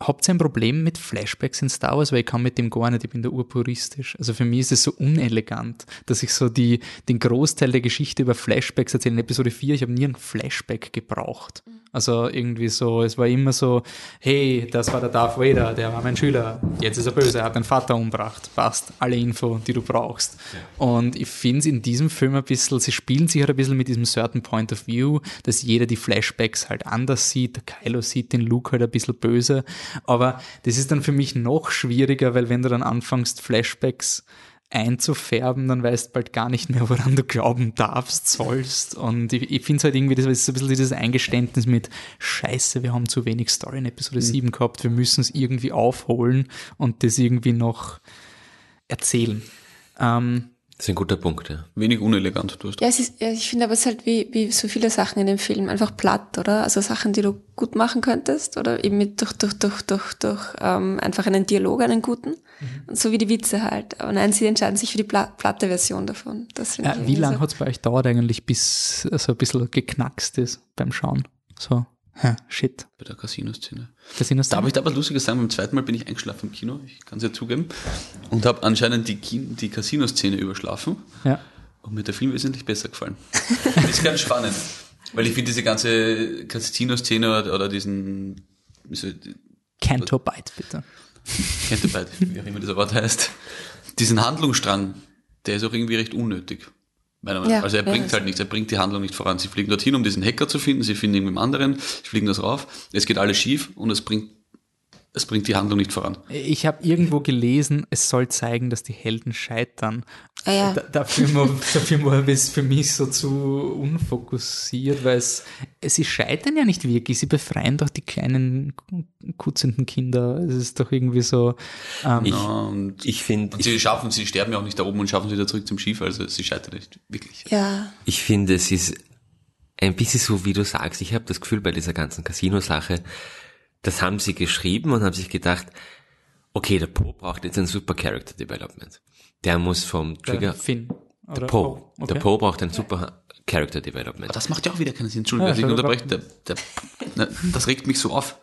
Habt ihr ein Problem mit Flashbacks in Star Wars? Weil ich kann mit dem gar nicht, ich bin da urpuristisch. Also für mich ist es so unelegant, dass ich so die, den Großteil der Geschichte über Flashbacks erzähle. In Episode 4, ich habe nie ein Flashback gebraucht. Also irgendwie so, es war immer so, hey, das war der Darth Vader, der war mein Schüler, jetzt ist er böse, er hat deinen Vater umgebracht. Passt, alle Info, die du brauchst. Und ich finde es in diesem Film ein bisschen, sie spielen sich halt ein bisschen mit diesem certain point of view, dass jeder die Flashbacks halt anders sieht. Der Kylo sieht den Luke halt ein bisschen böse. Aber das ist dann für mich noch schwieriger, weil wenn du dann anfängst, Flashbacks einzufärben, dann weißt bald gar nicht mehr, woran du glauben darfst, sollst. Und ich, ich finde es halt irgendwie, das ist so ein bisschen dieses Eingeständnis mit Scheiße, wir haben zu wenig Story in Episode 7 gehabt, wir müssen es irgendwie aufholen und das irgendwie noch erzählen. Ähm, Das ist ein guter Punkt, ja. Wenig unelegant, du hast Ja, es ist, ja, ich finde aber es ist halt wie, wie so viele Sachen in dem Film einfach platt, oder? Also Sachen, die du gut machen könntest oder eben mit durch, durch, durch, durch, durch ähm, einfach einen Dialog, einen guten. Und so wie die Witze halt. Aber nein, sie entscheiden sich für die pla platte Version davon. Das ja, wie lange so. hat es bei euch dauert eigentlich, bis so ein bisschen geknackst ist beim Schauen? So, hä, shit. bei der Casino-Szene. Das sind das Darf ich da was Lustiges sagen? Beim zweiten Mal bin ich eingeschlafen im Kino, ich kann es ja zugeben, und habe anscheinend die, die Casino-Szene überschlafen. Ja. Und mir der Film wesentlich besser gefallen. das ist ganz spannend. Weil ich finde diese ganze Casino-Szene oder, oder diesen, Canto Bite, bitte. ihr beide, wie auch immer dieser Wort heißt, diesen Handlungsstrang, der ist auch irgendwie recht unnötig. Meiner Meinung. Ja, also er bringt halt nichts, er bringt die Handlung nicht voran. Sie fliegen dorthin, um diesen Hacker zu finden, sie finden irgendjemand anderen, sie fliegen das rauf, es geht alles schief und es bringt es bringt die Handlung nicht voran. Ich habe irgendwo gelesen, es soll zeigen, dass die Helden scheitern. Ah ja. Da, dafür, war, dafür war es für mich so zu unfokussiert, weil es, sie scheitern ja nicht wirklich, sie befreien doch die kleinen kutzenden Kinder. Es ist doch irgendwie so. Ähm, Ich, Ja, und, ich finde, und sie schaffen, sie sterben ja auch nicht da oben und schaffen es wieder zurück zum Schiff, also sie scheitern nicht wirklich. Ja. Ich finde, es ist ein bisschen so, wie du sagst. Ich habe das Gefühl bei dieser ganzen Casino-Sache, das haben sie geschrieben und haben sich gedacht, okay, der Poe braucht jetzt ein super Character Development. Der muss vom der Trigger, Finn. der? Poe, Oh, der okay. Poe braucht ein super Character Development. Aber das macht ja auch wieder keinen Sinn. Entschuldigung, Ja, dass ich schon unterbreche. Der, der, na, das regt mich so auf.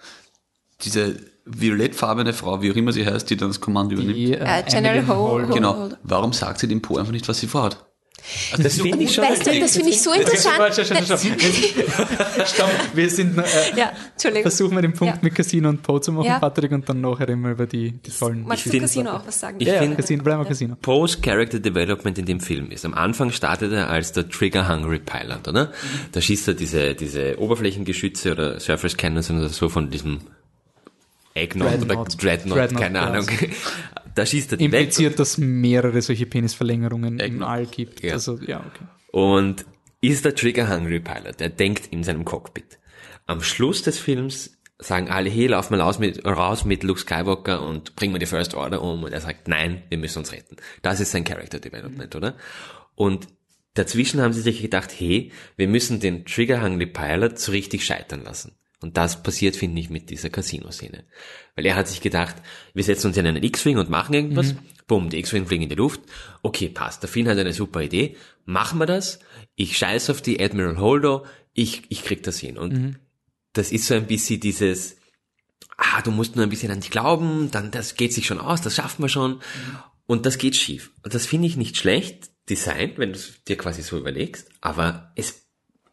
Diese violettfarbene Frau, wie auch immer sie heißt, die dann das Kommando übernimmt. Die, äh, Äh, General. Genau. Genau. Warum sagt sie dem Po einfach nicht, was sie vorhat? Das finde ich schon. Weißt du, das finde ich so interessant. Schau, schau. Stopp, wir sind, äh, Ja, Entschuldigung. versuchen wir den Punkt Ja. mit Casino und Poe zu machen, Ja. Patrick, und dann nachher immer über die, die tollen Magst du Casino auch was sagen? Ich Ja, ja, find- Casino, bleiben wir Casino. Poes Character Development in dem Film ist. Am Anfang startet er als der Trigger Hungry Pilot, oder? Da schießt er diese, diese Oberflächengeschütze oder Surface Cannons oder so von diesem Eggnog oder Dreadnought. Dreadnought, keine. Ahnung. Da schießt er die weg Impliziert, dass mehrere solche Penisverlängerungen im Genau. All gibt. Ja. Also, ja, okay. und ist der Trigger Hungry Pilot. Er denkt in seinem Cockpit. Am Schluss des Films sagen alle, hey, lauf mal raus mit, raus mit Luke Skywalker und bring mal die First Order um. Und er sagt, nein, wir müssen uns retten. Das ist sein Character Development, oder? Und dazwischen haben sie sich gedacht, hey, wir müssen den Trigger Hungry Pilot so richtig scheitern lassen. Und das passiert, finde ich, mit dieser Casino-Szene. Weil er hat sich gedacht, wir setzen uns in einen X-Wing und machen irgendwas. Bumm, die X-Wing fliegen in die Luft. Okay, passt. Der Finn hat eine super Idee. Machen wir das. Ich scheiß auf die Admiral Holdo. Ich, ich krieg das hin. Und das ist so ein bisschen dieses, ah, du musst nur ein bisschen an dich glauben, dann, das geht sich schon aus, das schaffen wir schon. Und das geht schief. Und das finde ich nicht schlecht designt, wenn du es dir quasi so überlegst, aber es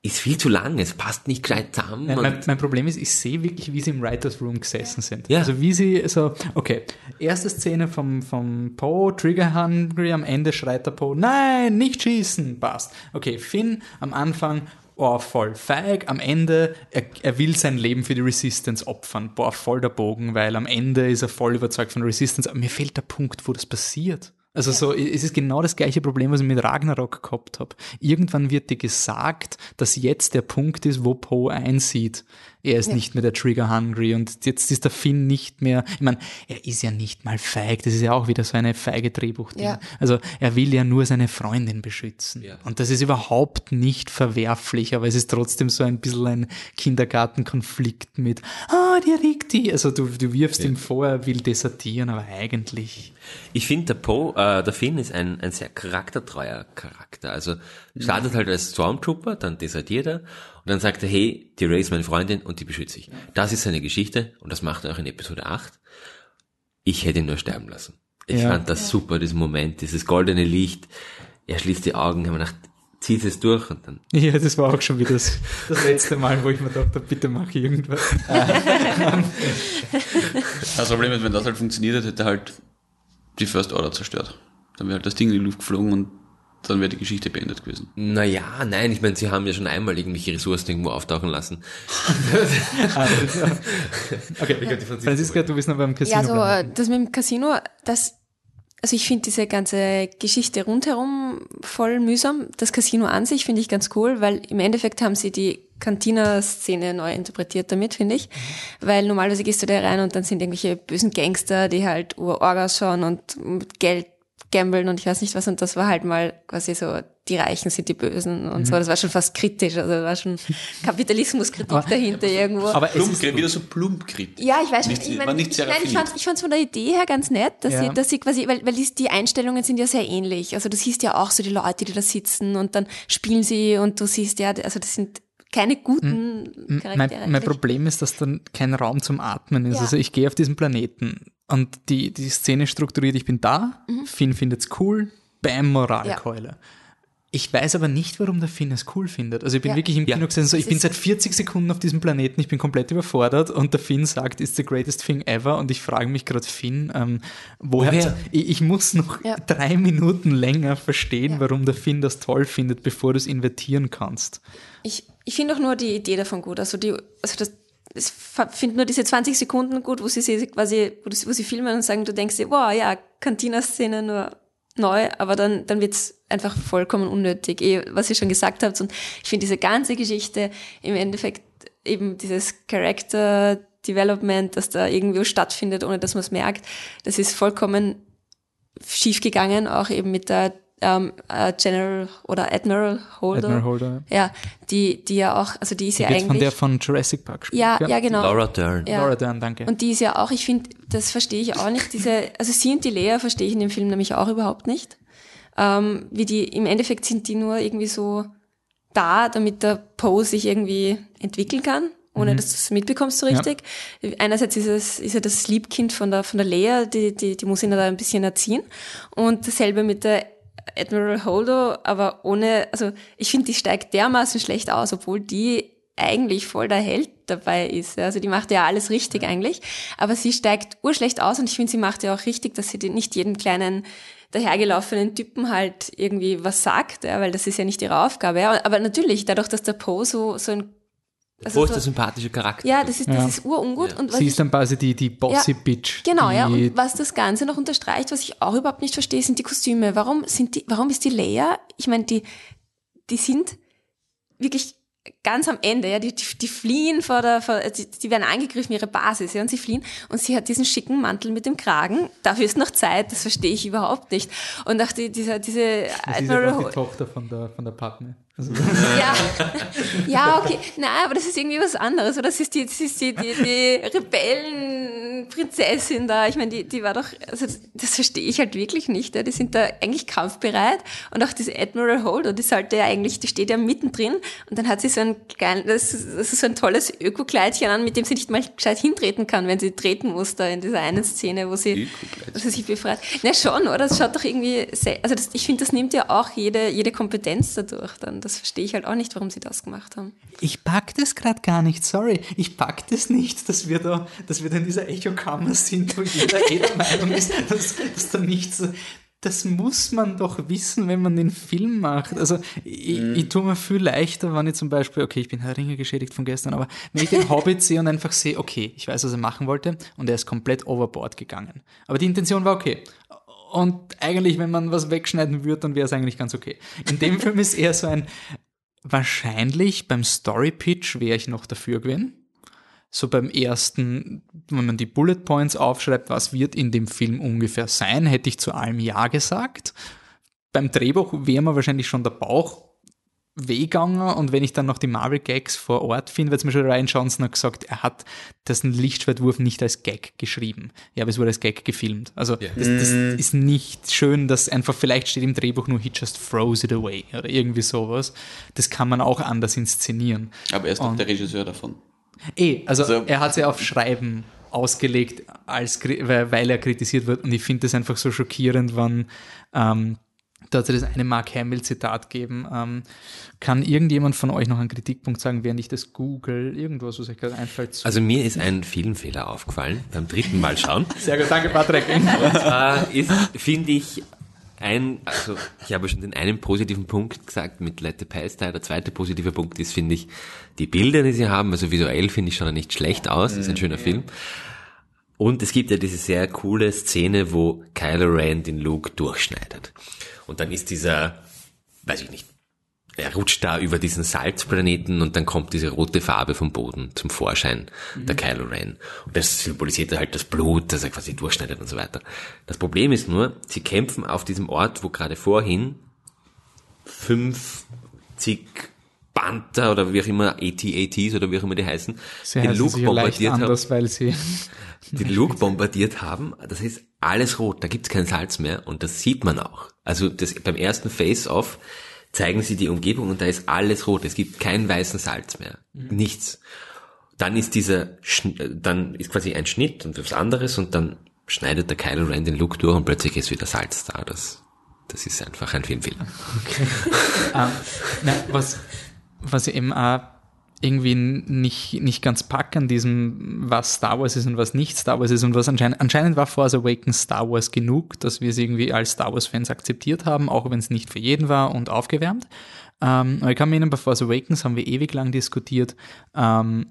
ist viel zu lang, es passt nicht gescheit zusammen. Mein, und- mein, mein Problem ist, ich sehe wirklich, wie sie im Writers Room gesessen sind. Ja. Also wie sie so, okay, erste Szene vom, vom Poe, Trigger Hungry, am Ende schreit der Poe, nein, nicht schießen, passt. Okay, Finn am Anfang, oh, voll feig, am Ende, er, er will sein Leben für die Resistance opfern, boah, voll der Bogen, weil am Ende ist er voll überzeugt von der Resistance, aber mir fehlt der Punkt, wo das passiert. Also so, es ist genau das gleiche Problem, was ich mit Ragnarok gehabt habe. Irgendwann wird dir gesagt, dass jetzt der Punkt ist, wo Poe einsieht, er ist nicht mehr der Trigger Hungry und jetzt ist der Finn nicht mehr, ich meine, er ist ja nicht mal feig, das ist ja auch wieder so eine feige Drehbuchding. Ja. Also er will ja nur seine Freundin beschützen. Ja. Und das ist überhaupt nicht verwerflich, aber es ist trotzdem so ein bisschen ein Kindergartenkonflikt mit, ah, der liegt die. Also du, du wirfst ihm vor, er will desertieren, aber eigentlich. Ich finde, der Poe, äh, der Finn ist ein, ein sehr charaktertreuer Charakter. Also startet halt als Stormtrooper, dann desertiert er und dann sagt er, hey, die Ray ist meine Freundin und die beschütze ich. Das ist seine Geschichte und das macht er auch in Episode 8. Ich hätte ihn nur sterben lassen. Ich Ja. fand das super, diesen Moment, dieses goldene Licht. Er schließt die Augen, haben gedacht, zieht es durch und dann Ja, das war auch schon wieder das, das letzte Mal, wo ich mir dachte, bitte mach irgendwas. Das Problem ist, wenn das halt funktioniert hätte, hätte er halt die First Order zerstört. Dann wäre halt das Ding in die Luft geflogen und dann wäre die Geschichte beendet gewesen. Naja, nein, ich meine, sie haben ja schon einmal irgendwelche Ressourcen irgendwo auftauchen lassen. Okay, Franziska, du bist noch beim Casino. Ja, also bleiben. das mit dem Casino, das, also ich finde diese ganze Geschichte rundherum voll mühsam. Das Casino an sich finde ich ganz cool, weil im Endeffekt haben sie die Cantina-Szene neu interpretiert damit, finde ich. Weil normalerweise gehst du da rein und dann sind irgendwelche bösen Gangster, die halt Orgas schauen und mit Geld gambeln und ich weiß nicht was. Und das war halt mal quasi so, die Reichen sind die Bösen und so. Das war schon fast kritisch. Also da war schon Kapitalismuskritik Aber- dahinter irgendwo. aber Plump, ist, wieder so plump kritisch. Ja, ich weiß Nicht-. Ich, war mein, nicht ich, sehr nein, ich fand ich fand's von der Idee her ganz nett, dass Ja. sie, dass sie quasi, weil, weil die, die Einstellungen sind ja sehr ähnlich. Also du siehst ja auch so die Leute, die da sitzen und dann spielen sie und du siehst ja, also das sind keine guten Charaktere. mein, mein. Problem ist, dass dann kein Raum zum Atmen ist. Ja. Also ich gehe auf diesen Planeten und die, die Szene strukturiert, ich bin da, Finn findet's cool, bam, Moralkeule. Ich weiß aber nicht, warum der Finn es cool findet. Also ich bin Ja. wirklich im Ja. Kino gesessen, so, ich bin seit 40 Sekunden auf diesem Planeten, ich bin komplett überfordert und der Finn sagt, it's the greatest thing ever und ich frage mich gerade, Finn, ähm, woher? Woher? Ich, ich muss noch Ja. drei Minuten länger verstehen, Ja. warum der Finn das toll findet, bevor du es invertieren kannst. Ich, ich finde auch nur die Idee davon gut. Also die, also das, ich finde nur diese 20 Sekunden gut, wo sie sie quasi, wo, sie, wo sie filmen und sagen, du denkst dir, wow, ja, Cantina-Szene nur neu, aber dann, dann wird's einfach vollkommen unnötig, eh, was ihr schon gesagt habt. Und ich finde diese ganze Geschichte im Endeffekt eben dieses Character Development, das da irgendwo stattfindet, ohne dass man es merkt, das ist vollkommen schief gegangen, auch eben mit der ähm, äh, General oder Admiral Holder. Admiral Holder. Ja, die, die ja auch, also die ist Die ja eigentlich. von der von Jurassic Park gespielt. ja, ja, genau. Laura Dern. Ja. Laura Dern, danke. Und die ist ja auch, ich finde, das verstehe ich auch nicht, diese, also sie und die Lea verstehe ich in dem Film nämlich auch überhaupt nicht. Ähm, wie die, im Endeffekt sind die nur irgendwie so da, damit der Poe sich irgendwie entwickeln kann, ohne dass du es mitbekommst so richtig. Einerseits ist es, ist er das Liebkind von der, von der Lea, die, die, die muss ihn da ein bisschen erziehen. Und dasselbe mit der Admiral Holdo, aber ohne, also ich finde, die steigt dermaßen schlecht aus, obwohl die eigentlich voll der Held dabei ist. Also die macht ja alles richtig eigentlich, aber sie steigt urschlecht aus und ich finde, sie macht ja auch richtig, dass sie nicht jeden kleinen dahergelaufenen Typen halt irgendwie was sagt, ja, weil das ist ja nicht ihre Aufgabe. Ja. Aber natürlich, dadurch, dass der Poe so, so ein also Wo ist so, der sympathische Charakter? ja, das ist, das Ja. ist urungut. Und was Sie ist dann quasi die, die Bossy Ja, Bitch. Genau, die, ja. Und was das Ganze noch unterstreicht, was ich auch überhaupt nicht verstehe, sind die Kostüme. Warum sind die, warum ist die Leia, ich meine, die, die sind wirklich ganz am Ende, ja, die, die, die fliehen vor der, vor, die, die werden angegriffen, ihre Basis, ja, und sie fliehen und sie hat diesen schicken Mantel mit dem Kragen. Dafür ist noch Zeit, das verstehe ich überhaupt nicht. Und auch die, dieser, diese das ist einfach Ho- die Tochter von der, von der Padme. Also, ja, ja, okay. Nein, aber das ist irgendwie was anderes. Oder das ist die, das ist die, die, die Rebellenprinzessin da. Ich meine, die, die war doch, also das verstehe ich halt wirklich nicht. Ja. Die sind da eigentlich kampfbereit. Und auch diese Admiral Holder, die sollte ja eigentlich, die steht ja mittendrin. Und dann hat sie so ein klein, das, das ist so ein tolles Öko-Kleidchen an, mit dem sie nicht mal gescheit hintreten kann, wenn sie treten muss da in dieser einen Szene, wo sie, wo sie sich befreit. Na schon, oder? Das schaut doch irgendwie, sehr, also das, ich finde, das nimmt ja auch jede, jede Kompetenz dadurch dann. Das verstehe ich halt auch nicht, warum sie das gemacht haben. ich pack das gerade gar nicht, sorry. Ich pack das nicht, dass wir da, dass wir da in dieser Echokammer sind, wo jeder eh der Meinung ist, dass, dass da nichts. Das muss man doch wissen, wenn man den Film macht. Also ich, ich tue mir viel leichter, wenn ich zum Beispiel, okay, ich bin Herr Ringe geschädigt von gestern, aber wenn ich den Hobbit sehe und einfach sehe, okay, ich weiß, was er machen wollte und er ist komplett overboard gegangen. Aber die Intention war okay. Und eigentlich, wenn man was wegschneiden würde, dann wäre es eigentlich ganz okay. In dem Film ist eher so ein, wahrscheinlich beim Story Pitch wäre ich noch dafür gewesen. So beim ersten, wenn man die Bullet Points aufschreibt, was wird in dem Film ungefähr sein, hätte ich zu allem Ja gesagt. Beim Drehbuch wäre mir wahrscheinlich schon der Bauch wehgegangen und wenn ich dann noch die Marvel Gags vor Ort finde, weil zum Beispiel Ryan Johnson hat gesagt, er hat diesen Lichtschwertwurf nicht als Gag geschrieben. Ja, aber es wurde als Gag gefilmt. Also das, das ist nicht schön, dass einfach vielleicht steht im Drehbuch nur he just throws it away oder irgendwie sowas. Das kann man auch anders inszenieren. Aber er ist doch der Regisseur davon. Eh, also, Also- er hat sie auf Schreiben ausgelegt, als, weil er kritisiert wird. Und ich finde das einfach so schockierend, wann ähm, da hat es das eine Mark Hamill-Zitat geben. Ähm, kann irgendjemand von euch noch einen Kritikpunkt sagen, während ich das google? Irgendwas, was euch gerade einfällt. Also mir ist ein Filmfehler aufgefallen beim dritten Mal schauen. Sehr gut, danke Patrick. äh, ist, finde ich, ein, also ich habe schon den einen positiven Punkt gesagt mit Let the Past Die. Der zweite positive Punkt ist, finde ich, die Bilder, die sie haben, also visuell finde ich schon nicht schlecht aus, ist ein schöner Film. Und es gibt ja diese sehr coole Szene, wo Kylo Ren den Luke durchschneidet. Und dann ist dieser, weiß ich nicht, er rutscht da über diesen Salzplaneten und dann kommt diese rote Farbe vom Boden zum Vorschein, der Kylo Ren. Und das symbolisiert halt das Blut, das er quasi durchschneidet und so weiter. Das Problem ist nur, sie kämpfen auf diesem Ort, wo gerade vorhin 50 Panther oder wie auch immer, AT-ATs oder wie auch immer die heißen, Sie den Luke bombardiert haben anders, weil sie den Luke bombardiert haben, das ist alles rot, da gibt's kein Salz mehr und das sieht man auch. Also das, beim ersten Face-Off zeigen sie die Umgebung und da ist alles rot, es gibt keinen weißen Salz mehr, nichts. Dann ist dieser, dann ist quasi ein Schnitt und was anderes und dann schneidet der Kylo Ren den Luke durch und plötzlich ist wieder Salz da. Das, das ist einfach ein Filmfehler. Ähm, na, was, was eben auch irgendwie nicht, nicht ganz pack an diesem, was Star Wars ist und was nicht Star Wars ist und was anscheinend, anscheinend war Force Awakens Star Wars genug, dass wir es irgendwie als Star Wars Fans akzeptiert haben, auch wenn es nicht für jeden war und aufgewärmt. Ähm, aber ich kann mir erinnern, bei Force Awakens haben wir ewig lang diskutiert, ähm,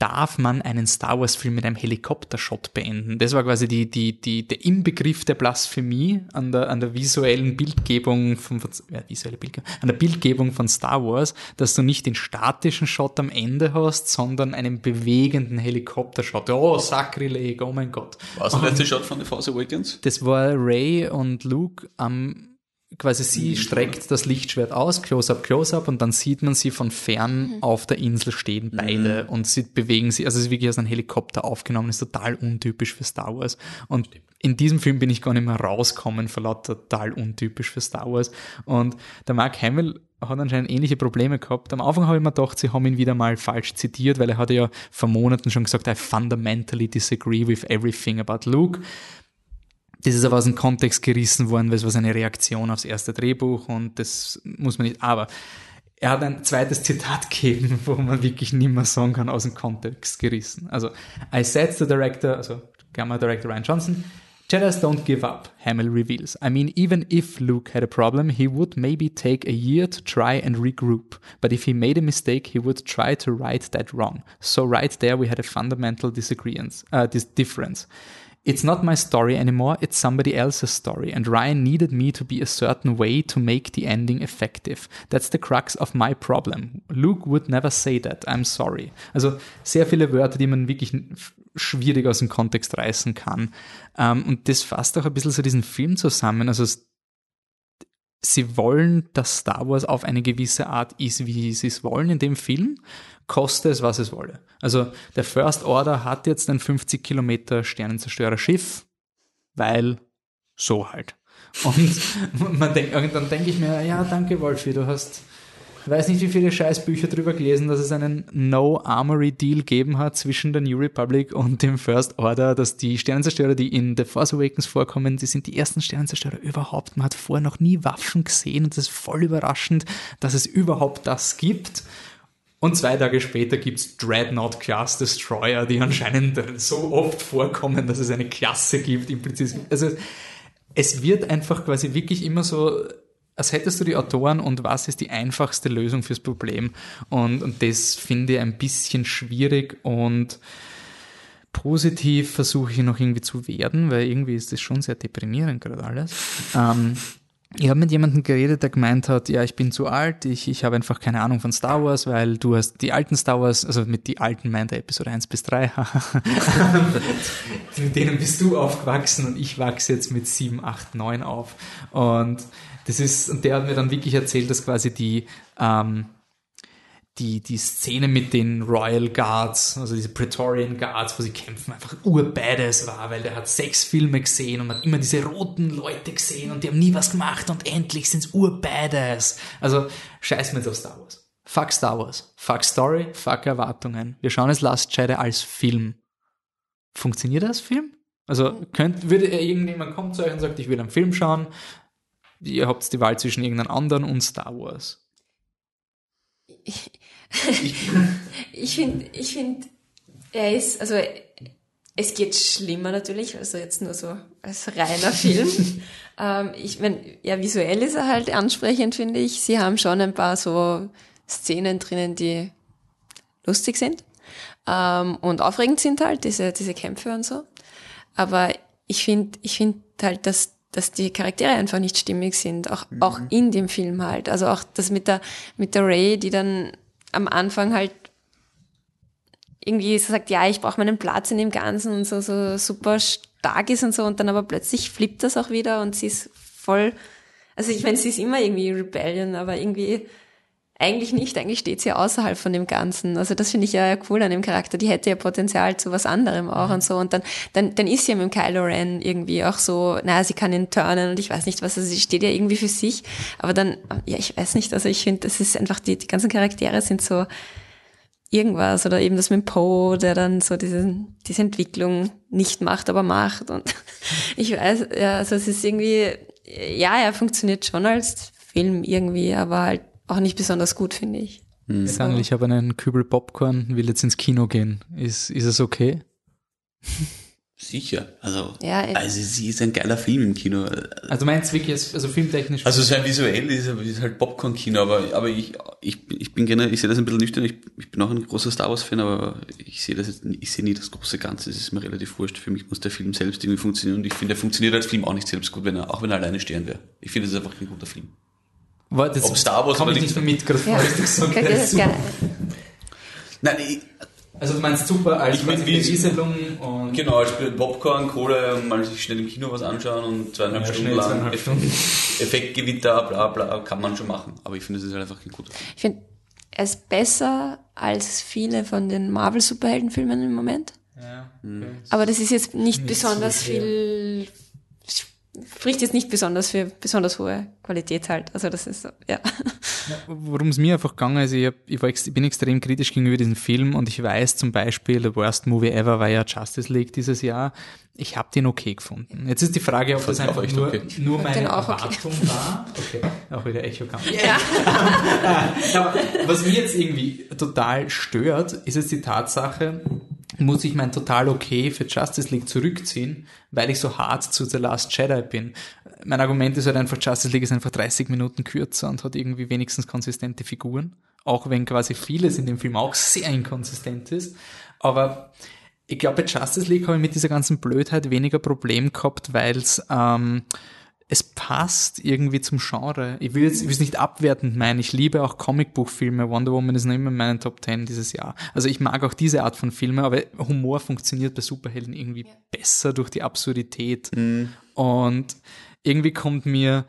darf man einen Star Wars-Film mit einem Helikoptershot beenden. Das war quasi die, die, die, der Inbegriff der Blasphemie an der, an der visuellen Bildgebung von, ja, visuelle Bildgebung, an der Bildgebung von Star Wars, dass du nicht den statischen Shot am Ende hast, sondern einen bewegenden Helikoptershot. Oh, Sakrileg, oh mein Gott. Was der letzte Shot von The Force Awakens? Das war Ray und Luke am quasi sie streckt das Lichtschwert aus, Close-up, Close-up, und dann sieht man sie von fern mhm. auf der Insel stehen, beide, mhm. und sie bewegen sie, also es ist wirklich aus einem Helikopter aufgenommen, ist total untypisch für Star Wars. Und in diesem Film bin ich gar nicht mehr rauskommen, vor lauter total untypisch für Star Wars. Und der Mark Hamill hat anscheinend ähnliche Probleme gehabt. Am Anfang habe ich mir gedacht, sie haben ihn wieder mal falsch zitiert, weil er hat ja vor Monaten schon gesagt, I fundamentally disagree with everything about Luke. Das ist aber aus dem Kontext gerissen worden, weil es war seine Reaktion aufs erste Drehbuch und das muss man nicht, aber er hat ein zweites Zitat gegeben, wo man wirklich nicht mehr sagen kann, aus dem Kontext gerissen. Also, I said the director, also Gamma Director Ryan Johnson, Jedis don't give up, Hamill reveals. I mean, even if Luke had a problem, he would maybe take a year to try and regroup. But if he made a mistake, he would try to right that wrong. So right there we had a fundamental disagreement, uh, this difference. It's not my story anymore, it's somebody else's story. And Ryan needed me to be a certain way to make the ending effective. That's the crux of my problem. Luke would never say that. I'm sorry. Also sehr viele Wörter, die man wirklich schwierig aus dem Kontext reißen kann. Um, und das fasst auch ein bisschen so diesen Film zusammen. Also sie wollen, dass Star Wars auf eine gewisse Art ist, wie sie es wollen in dem Film, koste es, was es wolle. Also der First Order hat jetzt ein 50 Kilometer Sternenzerstörer-Schiff, weil so halt. Und man denkt, dann denke ich mir, ja, danke Wolfi, du hast ich weiß nicht, wie viele Scheißbücher drüber gelesen, dass es einen No-Armory-Deal geben hat zwischen der New Republic und dem First Order, dass die Sternenzerstörer, die in The Force Awakens vorkommen, die sind die ersten Sternenzerstörer überhaupt. Man hat vorher noch nie Waffen gesehen und es ist voll überraschend, dass es überhaupt das gibt. Und zwei Tage später gibt's Dreadnought Class Destroyer, die anscheinend so oft vorkommen, dass es eine Klasse gibt, implizit. Also es wird einfach quasi wirklich immer so als hättest du die Autoren und was ist die einfachste Lösung fürs Problem. Und, und das finde ich ein bisschen schwierig und positiv versuche ich noch irgendwie zu werden, weil irgendwie ist das schon sehr deprimierend gerade alles. Ähm, ich habe mit jemandem geredet, der gemeint hat, ja, ich bin zu alt, ich, ich habe einfach keine Ahnung von Star Wars, weil du hast die alten Star Wars, also mit die alten meint er Episode 1 bis 3, mit denen bist du aufgewachsen und ich wachse jetzt mit 7, 8, 9 auf. Und das ist, und der hat mir dann wirklich erzählt, dass quasi die, ähm, die, die Szene mit den Royal Guards, also diese Praetorian Guards, wo sie kämpfen, einfach urbadass war, weil der hat sechs Filme gesehen und hat immer diese roten Leute gesehen und die haben nie was gemacht und endlich sind's urbadass. Also scheiß mir jetzt auf Star Wars. Fuck Star Wars. Fuck Story, fuck Erwartungen. Wir schauen es Last Jedi als Film. Funktioniert das Film? Also könnt, würde irgendjemand kommen zu euch und sagt, ich will einen Film schauen, ihr habt die Wahl zwischen irgendeinem anderen und Star Wars. Ich, ich finde, ich finde, er ist, also es geht schlimmer natürlich, also jetzt nur so als reiner Film. ähm, ich meine, ja, visuell ist er halt ansprechend, finde ich. Sie haben schon ein paar so Szenen drinnen, die lustig sind ähm, und aufregend sind halt, diese, diese Kämpfe und so. Aber ich finde, ich finde halt, dass dass die Charaktere einfach nicht stimmig sind, auch, mhm. auch in dem Film halt. Also auch das mit der, mit der Ray, die dann am Anfang halt irgendwie so sagt, ja, ich brauche meinen Platz in dem Ganzen und so, so super stark ist und so und dann aber plötzlich flippt das auch wieder und sie ist voll, also ich meine, sie ist immer irgendwie Rebellion, aber irgendwie eigentlich nicht, eigentlich steht sie außerhalb von dem Ganzen. Also das finde ich ja cool an dem Charakter. Die hätte ja Potenzial zu was anderem auch mhm. und so. Und dann, dann, dann ist sie ja mit dem Kylo Ren irgendwie auch so, naja, sie kann ihn turnen und ich weiß nicht was, also sie steht ja irgendwie für sich. Aber dann, ja, ich weiß nicht, also ich finde, das ist einfach, die, die ganzen Charaktere sind so irgendwas oder eben das mit Poe, der dann so diese, diese Entwicklung nicht macht, aber macht und ich weiß, ja, also es ist irgendwie, ja, er funktioniert schon als Film irgendwie, aber halt auch nicht besonders gut, finde ich. Hm. Ich sage, ich habe einen Kübel Popcorn, will jetzt ins Kino gehen. Ist, ist es okay? Sicher. Also, Ja, also sie ist ein geiler Film im Kino. Also meinst du wirklich, also filmtechnisch? Also sein visuell ist, ist halt Popcorn-Kino, aber, aber ich, ich, ich bin gerne, ich sehe das ein bisschen nüchtern, ich, ich bin auch ein großer Star Wars-Fan, aber ich sehe das jetzt, ich sehe nie das große Ganze, es ist mir relativ wurscht. Für mich muss der Film selbst irgendwie funktionieren und ich finde, er funktioniert als Film auch nicht selbst gut, wenn er, auch wenn er alleine stehen wäre. Ich finde, es ist einfach ein guter Film. War das ob Star Wars komm oder ich nicht- mehr mit, gerade Ja, gesagt kann ich das hast. gerne. Nein, ich, Also du meinst super als Ich mein, wie- Berieselung und genau, als Popcorn, Kohle, mal sich schnell im Kino was anschauen und zweieinhalb Ja, Stunden schnell lang zweieinhalb Stunden. Effektgewitter, bla bla, kann man schon machen. Aber ich finde, es ist halt einfach ein guter Film. Ich finde, er ist besser als viele von den Marvel-Superheldenfilmen im Moment. ja, Hm. okay. Aber das ist jetzt nicht, Nicht besonders so viel, spricht jetzt nicht besonders für besonders hohe Qualität halt. Also das ist so, ja. Worum es mir einfach gegangen ist, ich, hab, ich, war ex, ich bin extrem kritisch gegenüber diesem Film und ich weiß zum Beispiel, der Worst Movie Ever war ja Justice League dieses Jahr. Ich habe den okay gefunden. Jetzt ist die Frage, ob das einfach echt nur, okay. nur meine auch okay. Erwartung war. Okay, auch wieder Echo kam. Aber was mich jetzt irgendwie total stört, ist jetzt die Tatsache, muss ich mein total okay für Justice League zurückziehen, weil ich so hart zu The Last Jedi bin. Mein Argument ist halt einfach, Justice League ist einfach 30 Minuten kürzer und hat irgendwie wenigstens konsistente Figuren. Auch wenn quasi vieles in dem Film auch sehr inkonsistent ist. Aber ich glaube, bei Justice League habe ich mit dieser ganzen Blödheit weniger Problem gehabt, weil es ähm, es passt irgendwie zum Genre. Ich will es nicht abwertend meinen. Ich liebe auch Comicbuchfilme. Wonder Woman ist noch immer in meinen Top 10 dieses Jahr. Also ich mag auch diese Art von Filmen, aber Humor funktioniert bei Superhelden irgendwie besser durch die Absurdität. Und irgendwie kommt mir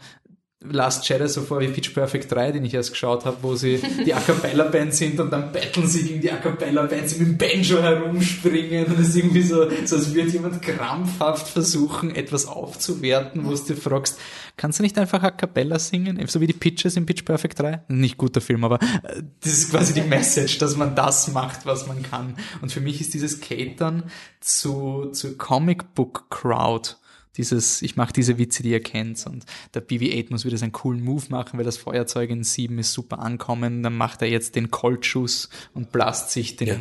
Last Jedi so vor wie Pitch Perfect 3, den ich erst geschaut habe, wo sie die A Cappella Band sind und dann battlen sie gegen die A Cappella Band, sie mit dem Banjo herumspringen und es ist irgendwie so, so als würde jemand krampfhaft versuchen, etwas aufzuwerten, wo du dir fragst, kannst du nicht einfach A Cappella singen? So wie die Pitches in Pitch Perfect 3? Nicht guter Film, aber äh, das ist quasi die Message, dass man das macht, was man kann. Und für mich ist dieses Catern zu, zu Comic Book Crowd dieses, ich mache diese Witze, die ihr kennt und der BB-8 muss wieder seinen coolen Move machen, weil das Feuerzeug in 7 ist super ankommen, dann macht er jetzt den Coltschuss und blast sich den, Ja.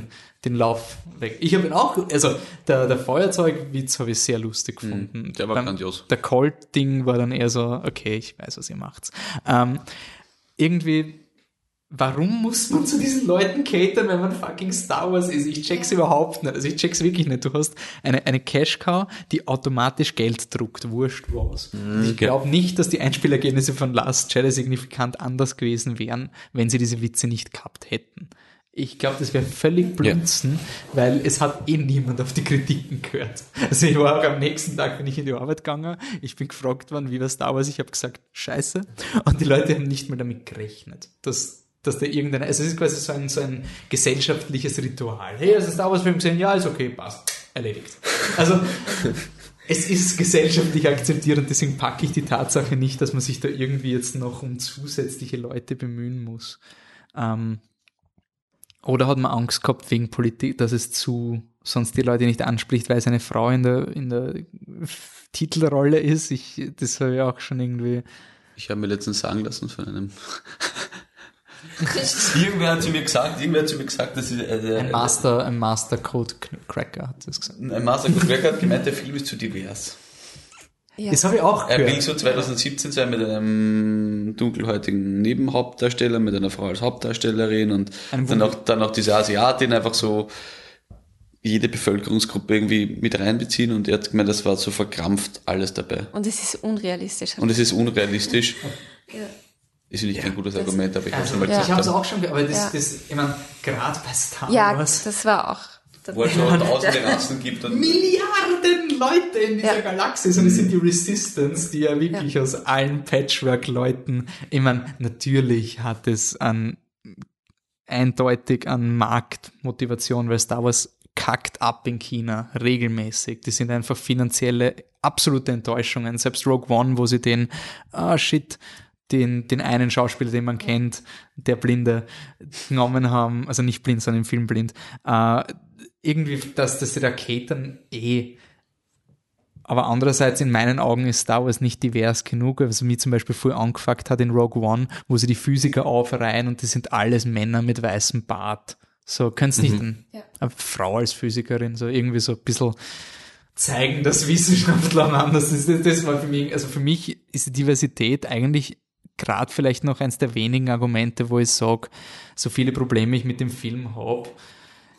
den Lauf weg. Ich habe ihn auch, also der, der Feuerzeugwitz habe ich sehr lustig gefunden. Mhm, der war grandios. Der Colt-Ding war dann eher so, okay, ich weiß, was ihr macht. Ähm, irgendwie, warum muss man zu diesen Leuten catern, wenn man fucking Star Wars ist? Ich check's überhaupt nicht. Also ich check's wirklich nicht. Du hast eine, eine Cash-Cow, die automatisch Geld druckt. Wurscht was. Und ich glaube nicht, dass die Einspielergebnisse von Last Jedi signifikant anders gewesen wären, wenn sie diese Witze nicht gehabt hätten. Ich glaube, das wäre völlig blunzen, weil es hat eh niemand auf die Kritiken gehört. Also ich war auch am nächsten Tag, bin ich in die Arbeit gegangen, ich bin gefragt worden, wie war Star Wars, ich habe gesagt, scheiße. Und die Leute haben nicht mal damit gerechnet, dass, dass da irgendeine, also es ist quasi so ein, so ein gesellschaftliches Ritual. Hey, hast du Star Wars Film gesehen? Ja, ist okay, passt. Erledigt. Also, es ist gesellschaftlich akzeptiert und deswegen packe ich die Tatsache nicht, dass man sich da irgendwie jetzt noch um zusätzliche Leute bemühen muss. Ähm, oder hat man Angst gehabt wegen Politik, dass es zu sonst die Leute nicht anspricht, weil es eine Frau in der, in der Titelrolle ist? Ich, das habe ich auch schon irgendwie. Ich habe mir letztens sagen lassen von einem. irgendwer hat zu mir gesagt, irgendwer hat zu mir gesagt, dass sie, äh, Ein Master, ein Master Code Cracker hat das gesagt. ein Master Cracker hat gemeint, der Film ist zu divers. ja. Das habe ich auch Er will gehört. so 2017 sein mit einem dunkelhäutigen Nebenhauptdarsteller, mit einer Frau als Hauptdarstellerin und dann auch, dann auch diese Asiatin einfach so jede Bevölkerungsgruppe irgendwie mit reinbeziehen und er hat gemeint, das war so verkrampft alles dabei. Und es ist unrealistisch. Und es ist unrealistisch. Ja. Ist nicht ein gutes Argument, aber ich habe Also, schon mal Ja. Ich gesagt. habe es auch schon aber das, Ja. das ich meine, gerade bei Star ja, Wars. das war auch. wo es so tausende Rassen gibt und Milliarden Leute in dieser Ja. Galaxis und es sind die Resistance, die ja wirklich aus allen Patchwork-Leuten, ich meine, natürlich hat es an eindeutig an Marktmotivation, weil Star Wars kackt ab in China regelmäßig. Die sind einfach finanzielle absolute Enttäuschungen. Selbst Rogue One, wo sie den, ah shit, den, den einen Schauspieler, den man kennt, der Blinde, genommen haben, also nicht blind, sondern im Film blind, äh, irgendwie, dass das die Raketen eh aber andererseits in meinen Augen ist Star Wars nicht divers genug, was mich zum Beispiel voll angefuckt hat in Rogue One, wo sie die Physiker aufreihen und die sind alles Männer mit weißem Bart. So, könnt's nicht ein, Ja. eine Frau als Physikerin, so irgendwie so ein bisschen, zeigen, dass Wissenschaftler anders ist. Das, das war für mich, also für mich ist die Diversität eigentlich gerade vielleicht noch eins der wenigen Argumente, wo ich sage, so viele Probleme ich mit dem Film habe.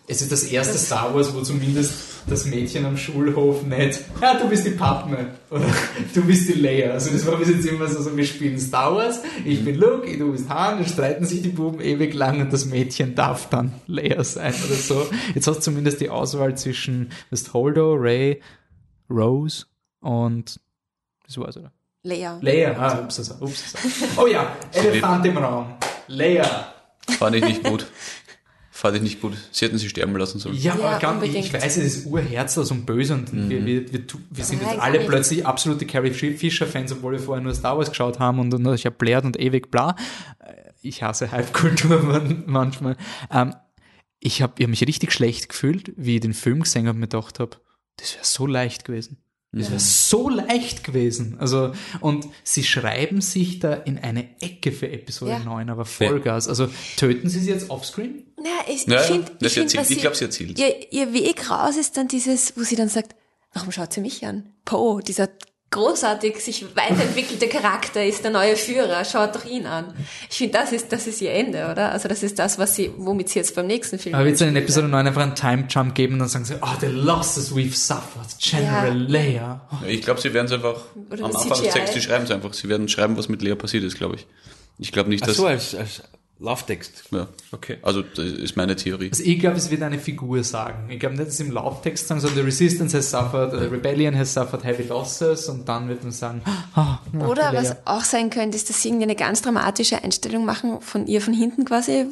Es ist das erste Star Wars, wo zumindest das Mädchen am Schulhof nicht, ja, du bist die Padme oder du bist die Leia. Also das war bis jetzt immer so, so wir spielen Star Wars, ich bin Luke, du bist Han, dann streiten sich die Buben ewig lang und das Mädchen darf dann Leia sein oder so. Jetzt hast du zumindest die Auswahl zwischen bist Holdo, Ray, Rose und das war's, oder? Leia. Leia, ah, ups, ups, ups. Oh ja, Elefant im Raum. Leia. Fand ich nicht gut. Fand ich nicht gut. Sie hätten sie sterben lassen sollen. Ja, Ja, aber ganz, ich weiß, es ist urherzlos und böse und wir, wir, wir, tu- wir sind jetzt alle plötzlich absolute Carrie Fisher-Fans, obwohl wir vorher nur Star Wars geschaut haben und, und ich habe blärt und ewig bla. Äh, Ich hasse Hype-Kultur man- manchmal. Ähm, ich habe ich hab mich richtig schlecht gefühlt, wie ich den Film gesehen habe und mir gedacht habe, das wäre so leicht gewesen. Das wäre so leicht gewesen. Also, und sie schreiben sich da in eine Ecke für Episode Ja. 9, aber Vollgas. Also, töten sie sie jetzt offscreen? Na, ich, Ja, ich finde, ich, find, Ich sie- glaub, sie erzählt. Ihr, ihr Weg raus ist dann dieses, wo sie dann sagt, warum schaut sie mich an? Poe, dieser großartig sich weiterentwickelte Charakter ist der neue Führer, schaut doch ihn an. Ich finde, das ist, das ist ihr Ende, oder? Also das ist das, was sie, womit sie jetzt beim nächsten Film Aber wird es in. Episode 9 einfach einen Time Jump geben und dann sagen sie, oh, the losses we've suffered, General Ja. Leia. Oh, Ich glaube, sie werden es einfach Oder am Anfang des. Textes schreiben sie einfach. Sie werden schreiben, was mit Lea passiert ist, glaube ich. Ich glaube nicht, Ach dass. so, als, als Lauftext. ja. Okay. Also, das ist meine Theorie. Also ich glaube, es wird eine Figur sagen. Ich glaube nicht, dass es im Lauftext sagen soll, the resistance has suffered, the rebellion has suffered heavy losses und dann wird man sagen, ah, ja, Oder was auch sein könnte, ist, dass sie irgendwie eine ganz dramatische Einstellung machen von ihr von hinten quasi,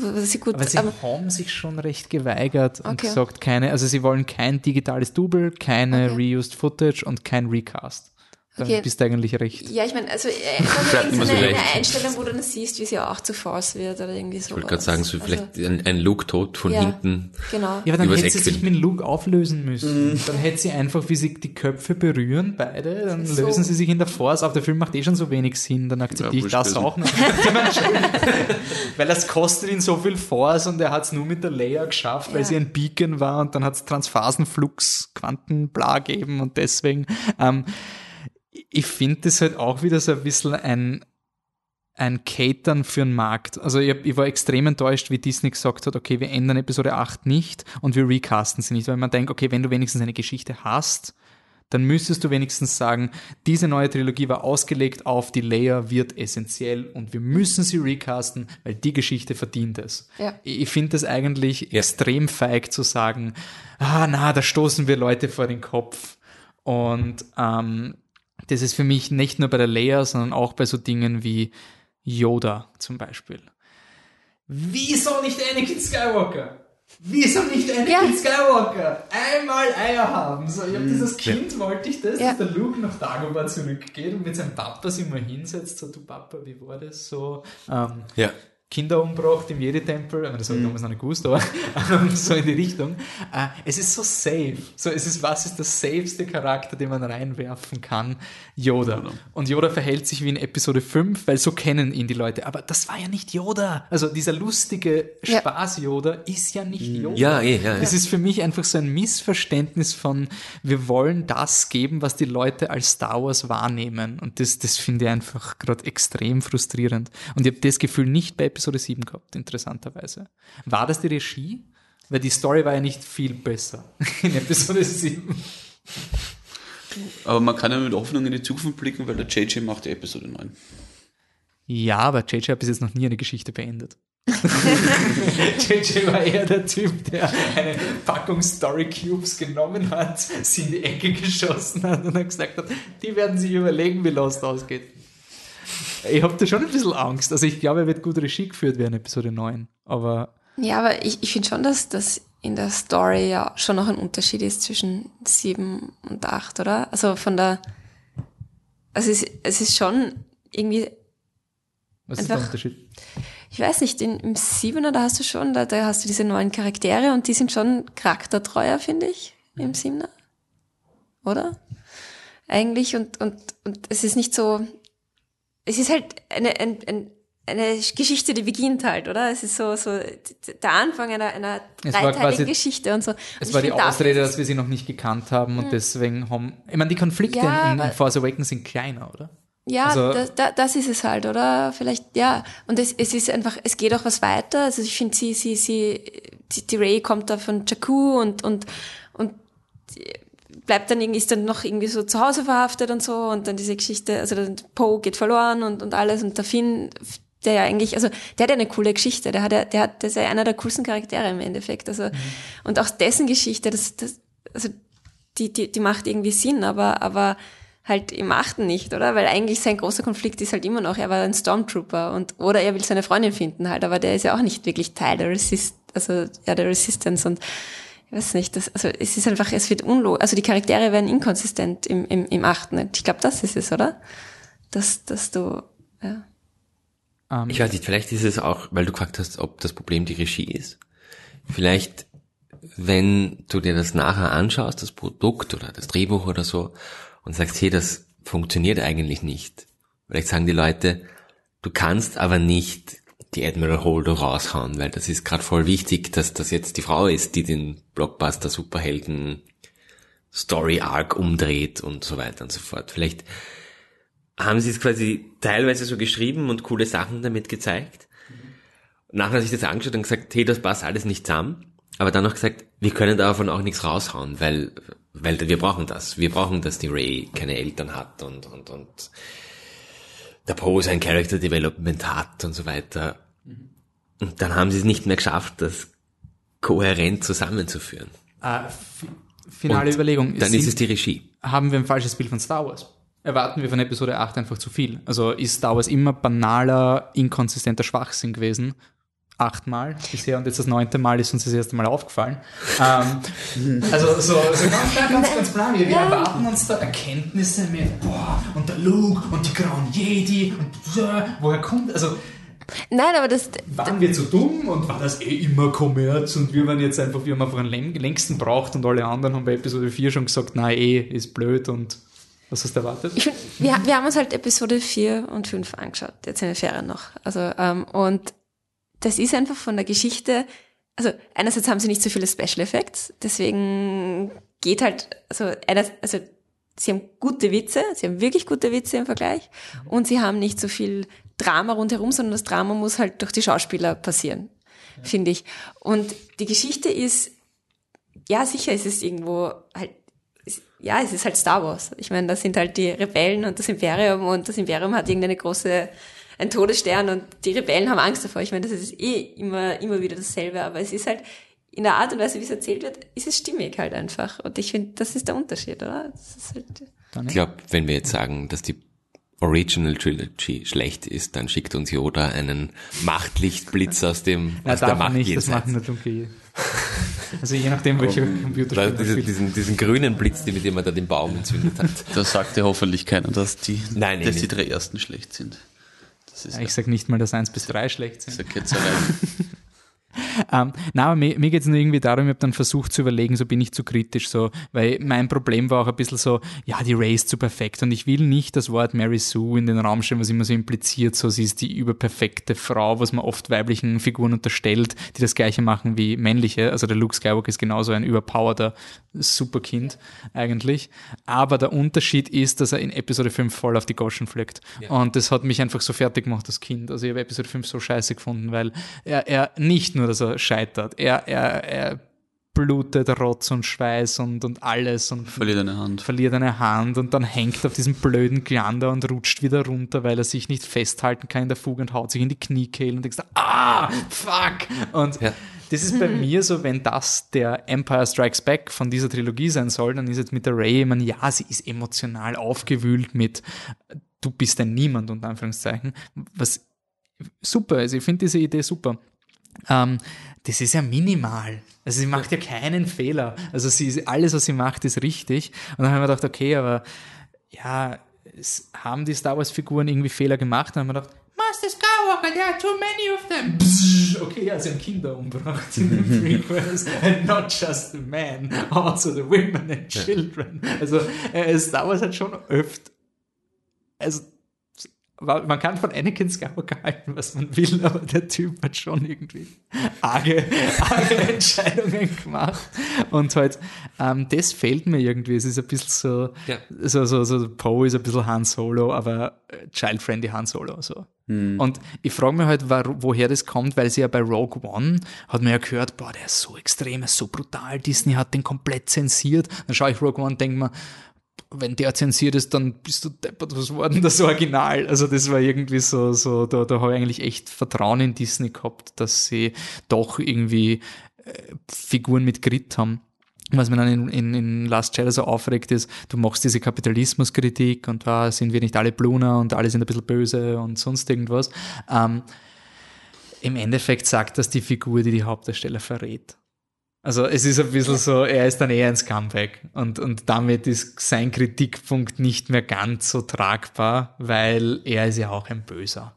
wo sie gut, Aber sie aber- haben sich schon recht geweigert und Okay. gesagt, keine, also sie wollen kein digitales Double, keine Okay. reused Footage und kein Recast. Dann Okay. bist du eigentlich recht. ja, ich meine, also äh, so immer eine, so eine. Einstellung, wo du dann siehst, wie sie auch zu Force wird oder irgendwie so. Ich wollte gerade sagen, so vielleicht ein, ein Look-Tod von Ja. hinten. Genau. Ja, aber dann hätte sie sich mit Luke auflösen müssen. Dann hätte sie einfach, wie sie die Köpfe berühren, beide, dann So. lösen sie sich in der Force auf. Der Film macht eh schon so wenig Sinn, dann akzeptiere Ja, ich das wurscht, auch noch. Weil das kostet ihn so viel Force und er hat es nur mit der Leia geschafft, weil Ja. sie ein Beacon war und dann hat es Transphasenflux, Quantenbla gegeben und deswegen, ähm, ich finde das halt auch wieder so ein bisschen ein, ein Catern für den Markt. Also ich, hab- ich war extrem enttäuscht, wie Disney gesagt hat, okay, wir ändern Episode 8 nicht und wir recasten sie nicht, weil man denkt, okay, wenn du wenigstens eine Geschichte hast, dann müsstest du wenigstens sagen, diese neue Trilogie war ausgelegt auf die Leia wird essentiell und wir müssen sie recasten, weil die Geschichte verdient es. Ja. Ich ich finde das eigentlich Ja. extrem feig zu sagen, ah na, da stoßen wir Leute vor den Kopf. Und ähm, das ist für mich nicht nur bei der Leia, sondern auch bei so Dingen wie Yoda zum Beispiel. Wieso nicht Anakin Skywalker? Wieso nicht Anakin Ja. Skywalker? Einmal Eier haben. So, ich hab dieses Kind, wollte ich das, Ja. dass der Luke nach Dagobah zurückgeht und mit seinem Papa sich mal hinsetzt, so, du Papa, wie war das so? Ähm, Ja. Kinder umgebracht im Jedi-Tempel, das habe ich damals noch nicht gewusst, aber so in die Richtung. Äh, es ist so safe. So, es ist, was ist der safeste Charakter, den man reinwerfen kann? Yoda. Und Yoda verhält sich wie in Episode 5, weil so kennen ihn die Leute. Aber das war ja nicht Yoda. Also dieser lustige Ja. Spaß-Yoda ist ja nicht Yoda. Ja, eh, ja, ja. Das ist für mich einfach so ein Missverständnis von, wir wollen das geben, was die Leute als Star Wars wahrnehmen. Und das, das finde ich einfach gerade extrem frustrierend. Und ich habe das Gefühl nicht bei Episode 7 gehabt, interessanterweise. War das die Regie? Weil die Story war ja nicht viel besser in Episode 7. Aber man kann ja mit Hoffnung in die Zukunft blicken, weil der JJ macht die Episode 9. Ja, aber JJ hat bis jetzt noch nie eine Geschichte beendet. JJ war eher der Typ, der eine Packung Story Cubes genommen hat, sie in die Ecke geschossen hat und dann gesagt hat, die werden sich überlegen, wie Lost ausgeht. Ich habe da schon ein bisschen Angst. Also ich glaube, er wird gut Regie geführt werden, Episode 9. Aber Ja, aber ich, ich finde schon, dass das in der Story ja schon noch ein Unterschied ist zwischen sieben und acht, oder? Also von der, also es, ist- es ist schon irgendwie, was ist der Einfach- Unterschied? ich weiß nicht, in, im Siebener, da hast du schon, da, da hast du diese neuen Charaktere und die sind schon charaktertreuer, finde ich, im Siebener. Oder? Eigentlich und, und, und es ist nicht so, es ist halt eine, ein, ein, eine Geschichte, die beginnt halt, oder? Es ist so, so der Anfang einer, einer war quasi- dreiteiligen Geschichte und so. Und Es war die Ausrede, dass wir sie noch nicht gekannt haben und deswegen haben. Ich meine, die Konflikte Ja, in, in Force Awakens sind kleiner, oder? Ja, Also- das, da, das ist es halt, oder? Vielleicht, ja. Und es, es ist einfach, es geht auch was weiter. Also ich finde, sie, sie, sie, die, die Ray kommt da von Jakku und, und, und bleibt dann irgendwie, ist dann noch irgendwie so zu Hause verhaftet und so und dann diese Geschichte, also Poe geht verloren und, und alles und der Finn, der ja eigentlich, also der hat ja eine coole Geschichte, der hat ja, der hat, der ist ja einer der coolsten Charaktere im Endeffekt, also, und auch dessen Geschichte, das, das, also, die, die, die macht irgendwie Sinn, aber, aber halt im Achten nicht, oder? Weil eigentlich sein großer Konflikt ist halt immer noch, er war ein Stormtrooper und, oder er will seine Freundin finden halt, aber der ist ja auch nicht wirklich Teil der Resist, also, ja, der Resistance und, weiß nicht, das, also es ist einfach, es wird unlogisch, also die Charaktere werden inkonsistent im, im, im Achten. Ich glaube, das ist es, oder? Dass, dass du, ja. Ähm, Ich weiß nicht, vielleicht ist es auch, weil du gefragt hast, ob das Problem die Regie ist. Vielleicht, wenn du dir das nachher anschaust, das Produkt oder das Drehbuch oder so, und sagst, hey, das funktioniert eigentlich nicht. Vielleicht sagen die Leute, du kannst aber nicht die Admiral Holdo raushauen, weil das ist gerade voll wichtig, dass das jetzt die Frau ist, die den Blockbuster Superhelden Story Arc umdreht und so weiter und so fort. Vielleicht haben sie es quasi teilweise so geschrieben und coole Sachen damit gezeigt. Nachher hat sich das angeschaut und gesagt, hey, das passt alles nicht zusammen. Aber dann noch gesagt, wir können davon auch nichts raushauen, weil, weil wir brauchen das. Wir brauchen, dass die Ray keine Eltern hat und, und, und der Poe sein Character Development hat und so weiter. Und dann haben sie es nicht mehr geschafft, das kohärent zusammenzuführen. äh, fi- finale Und Überlegung. Dann Sind- ist es die Regie. haben wir ein falsches Bild von Star Wars? Erwarten wir von Episode 8 einfach zu viel? Also ist Star Wars immer banaler, inkonsistenter Schwachsinn gewesen? Achtmal bisher und jetzt das neunte Mal ist uns das erste Mal aufgefallen. ähm, also so, so ganz, ganz, ganz, ganz plan. Wir, wir erwarten uns da Erkenntnisse mit, boah, und der Luke und die grauen Jedi und äh, woher kommt, also Nein, aber das, waren wir zu dumm und war das eh immer Kommerz und wir waren jetzt einfach, wir haben einfach einen läng- längsten braucht und alle anderen haben bei Episode 4 schon gesagt, nein, eh, ist blöd und was hast du erwartet? ich wir, wir haben uns halt Episode 4 und 5 angeschaut, jetzt in der Ferien noch. Also, ähm, und das ist einfach von der Geschichte, also einerseits haben sie nicht so viele Special Effects, deswegen geht halt, also, einer, also sie haben gute Witze, sie haben wirklich gute Witze im Vergleich und sie haben nicht so viel Drama rundherum, sondern das Drama muss halt durch die Schauspieler passieren, finde ich. Und die Geschichte ist, ja, sicher ist es irgendwo halt, ist- ja, es ist halt Star Wars. Ich meine, das sind halt die Rebellen und das Imperium und das Imperium hat irgendeine große, ein Todesstern und die Rebellen haben Angst davor. Ich meine, das ist eh immer, immer wieder dasselbe, aber es ist halt, in der Art und Weise, wie es erzählt wird, ist es stimmig halt einfach. Und ich finde, das ist der Unterschied, oder? Das ist halt, Ich glaube, wenn wir jetzt sagen, dass die Original Trilogy schlecht ist, dann schickt uns Yoda einen Machtlichtblitz aus dem Ja, aus der darf man Macht nicht, das jenseits. machen nur dunkle. Also je nachdem, welche Computerspiele man diesen, diesen, diesen grünen Blitz, den- mit dem er da den Baum entzündet hat. Da sagt ja hoffentlich keiner, dass die, Nein, nein, dass die drei ersten schlecht sind. Das ist Ja, ich sag nicht mal, dass 1 bis 3 schlecht sind. eine Ketzerei. Ähm, na, aber mir, mir geht es nur irgendwie darum, ich habe dann versucht zu überlegen, so bin ich zu kritisch, so, weil mein Problem war auch ein bisschen so, ja, die Ray ist zu perfekt und ich will nicht das Wort Mary Sue in den Raum stellen, was immer so impliziert, so sie ist die überperfekte Frau, was man oft weiblichen Figuren unterstellt, die das gleiche machen wie männliche. Also der Luke Skywalker ist genauso ein überpowerter Superkind eigentlich. Aber der Unterschied ist, dass er in Episode 5 voll auf die Goschen fliegt. Und das hat mich einfach so fertig gemacht, das Kind. Also ich habe Episode 5 so scheiße gefunden, weil er, er nicht nur, dass er scheitert, er, er, er blutet Rotz und Schweiß und, und alles und Verliert eine Hand. verliert eine Hand und dann hängt auf diesem blöden Glander und rutscht wieder runter, weil er sich nicht festhalten kann in der Fuge und haut sich in die Kniekehlen und denkst, ah, fuck. Und Ja. das ist bei mir so, wenn das der Empire Strikes Back von dieser Trilogie sein soll, dann ist jetzt mit der Ray, ich meine, ja, sie ist emotional aufgewühlt mit du bist ein Niemand, unter Anführungszeichen, was super ist. Ich finde diese Idee super. Ähm, das ist ja minimal. Also sie macht ja keinen Fehler. Also sie, alles, was sie macht, ist richtig. Und dann haben wir gedacht, okay, aber ja, haben die Star Wars-Figuren irgendwie Fehler gemacht? Und dann haben wir gedacht, Master Skywalker, there are too many of them. Psst, okay, ja, sie haben Kinder umgebracht in den Prequels. And not just the men, also the women and children. Also äh, Star Wars hat schon öfter, also man kann von Anakin Skywalker halten, was man will, aber der Typ hat schon irgendwie arge, arge Entscheidungen gemacht. Und halt, ähm, das fehlt mir irgendwie. Es ist ein bisschen so, Ja. so, so, so Poe ist ein bisschen Han Solo, aber äh, child-friendly Han Solo. So. Und ich frage mich halt, woher das kommt, weil sie ja bei Rogue One hat man ja gehört, boah, der ist so extrem, er ist so brutal, Disney hat den komplett zensiert. Dann schaue ich Rogue One und denke mir, wenn der zensiert ist, dann bist du deppert, was war denn das Original? Also das war irgendwie so, so da, da habe ich eigentlich echt Vertrauen in Disney gehabt, dass sie doch irgendwie äh, Figuren mit Grit haben. Was mir dann in, in, in Last Jedi so aufregt ist, du machst diese Kapitalismuskritik und ah, sind wir nicht alle Bluner und alle sind ein bisschen böse und sonst irgendwas. Ähm, Im Endeffekt sagt das die Figur, die die Hauptdarsteller verrät. Also es ist ein bisschen so, er ist dann eher ein Scumbag und, und damit ist sein Kritikpunkt nicht mehr ganz so tragbar, weil er ist ja auch ein Böser.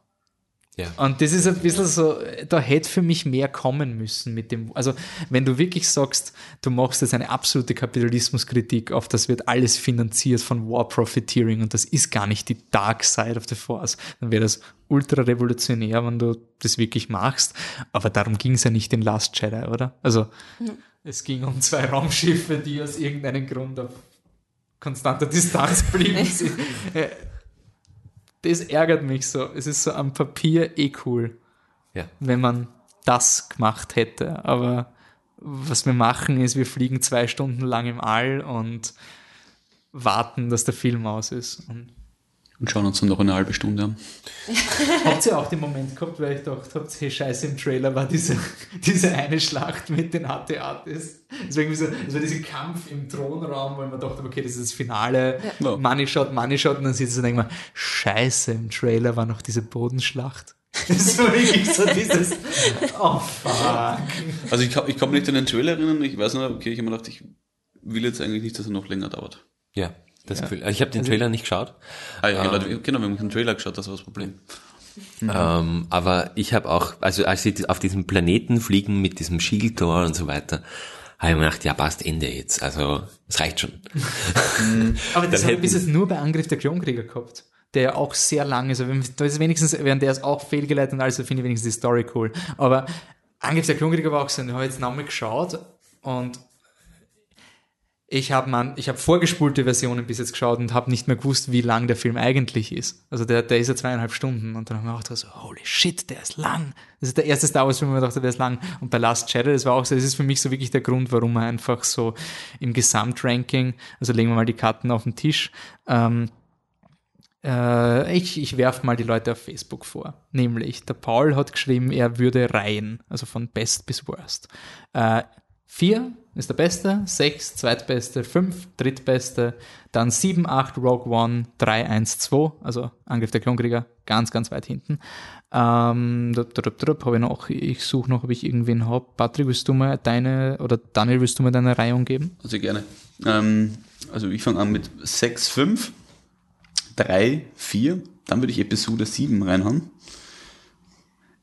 Ja. Und das ist ein bisschen so, da hätte für mich mehr kommen müssen mit dem, also wenn du wirklich sagst, du machst jetzt eine absolute Kapitalismuskritik auf, das wird alles finanziert von War Profiteering und das ist gar nicht die Dark Side of the Force, dann wäre das ultra revolutionär, wenn du das wirklich machst. Aber darum ging es ja nicht in Last Jedi, oder? Also es ging um zwei Raumschiffe, die aus irgendeinem Grund auf konstanter Distanz blieben. Das ärgert mich so. Es ist so am Papier eh cool, Ja. wenn man das gemacht hätte. Aber was wir machen, ist, wir fliegen zwei Stunden lang im All und warten, dass der Film aus ist. Und Und schauen uns dann noch eine halbe Stunde an. habt ihr auch den Moment gehabt, weil ich gedacht habt, hey Scheiße, im Trailer war diese, diese eine Schlacht mit den AT-ATs. Es war irgendwie so, es war dieser Kampf im Thronraum, wo ich mir dachte, okay, das ist das Finale, Ja. Money Shot, Money Shot, und dann sitzt du und denkt man, Scheiße, im Trailer war noch diese Bodenschlacht. Das war wirklich so dieses, oh fuck. Also ich, ich kann mich nicht an den Trailer erinnern. Ich weiß nur, okay, ich habe mir gedacht, ich will jetzt eigentlich nicht, dass er noch länger dauert. Ja, das Gefühl. Also ich habe den Trailer nicht geschaut, Ah ja, Leute, genau, wir haben den Trailer geschaut, das war das Problem. ähm, aber ich habe auch, also als sie auf diesem Planeten fliegen mit diesem Schiegeltor und so weiter, habe ich mir gedacht, ja passt, Ende jetzt. Also es reicht schon. Aber das habe ich bis jetzt nur bei Angriff der Klonkrieger gehabt. Der ja auch sehr lang ist. Wenn- da ist wenigstens, während der ist auch fehlgeleitet und alles, da finde ich wenigstens die Story cool. Aber Angriff der Klonkrieger war auch so, ich habe jetzt nochmal geschaut und ich habe habe vorgespulte Versionen bis jetzt geschaut und habe nicht mehr gewusst, wie lang der Film eigentlich ist. Also der, der ist ja zweieinhalb Stunden und dann haben wir auch gedacht, so, holy shit, der ist lang. Das ist der erste Star Wars Film, wo ich dachte, der ist lang. Und bei Last Jedi, das war auch so, das ist für mich so wirklich der Grund, warum er einfach so im Gesamtranking, also legen wir mal die Karten auf den Tisch, ähm, äh, ich, ich werfe mal die Leute auf Facebook vor. Nämlich, der Paul hat geschrieben, er würde reihen, also von Best bis Worst. Äh, vier ist der Beste, sechs Zweitbeste, fünf Drittbeste, dann sieben, acht Rogue One, drei, eins, zwei, also Angriff der Klonkrieger, ganz, ganz weit hinten. Ähm, drup, drup, drup, habe ich noch, ich suche noch, ob ich irgendwen habe. Patrick, willst du mal deine, oder Daniel, willst du mal deine Reihung geben? Also gerne. Ähm, also ich fange an mit 6, 5, 3, 4. Dann würde ich Episode 7 reinhauen.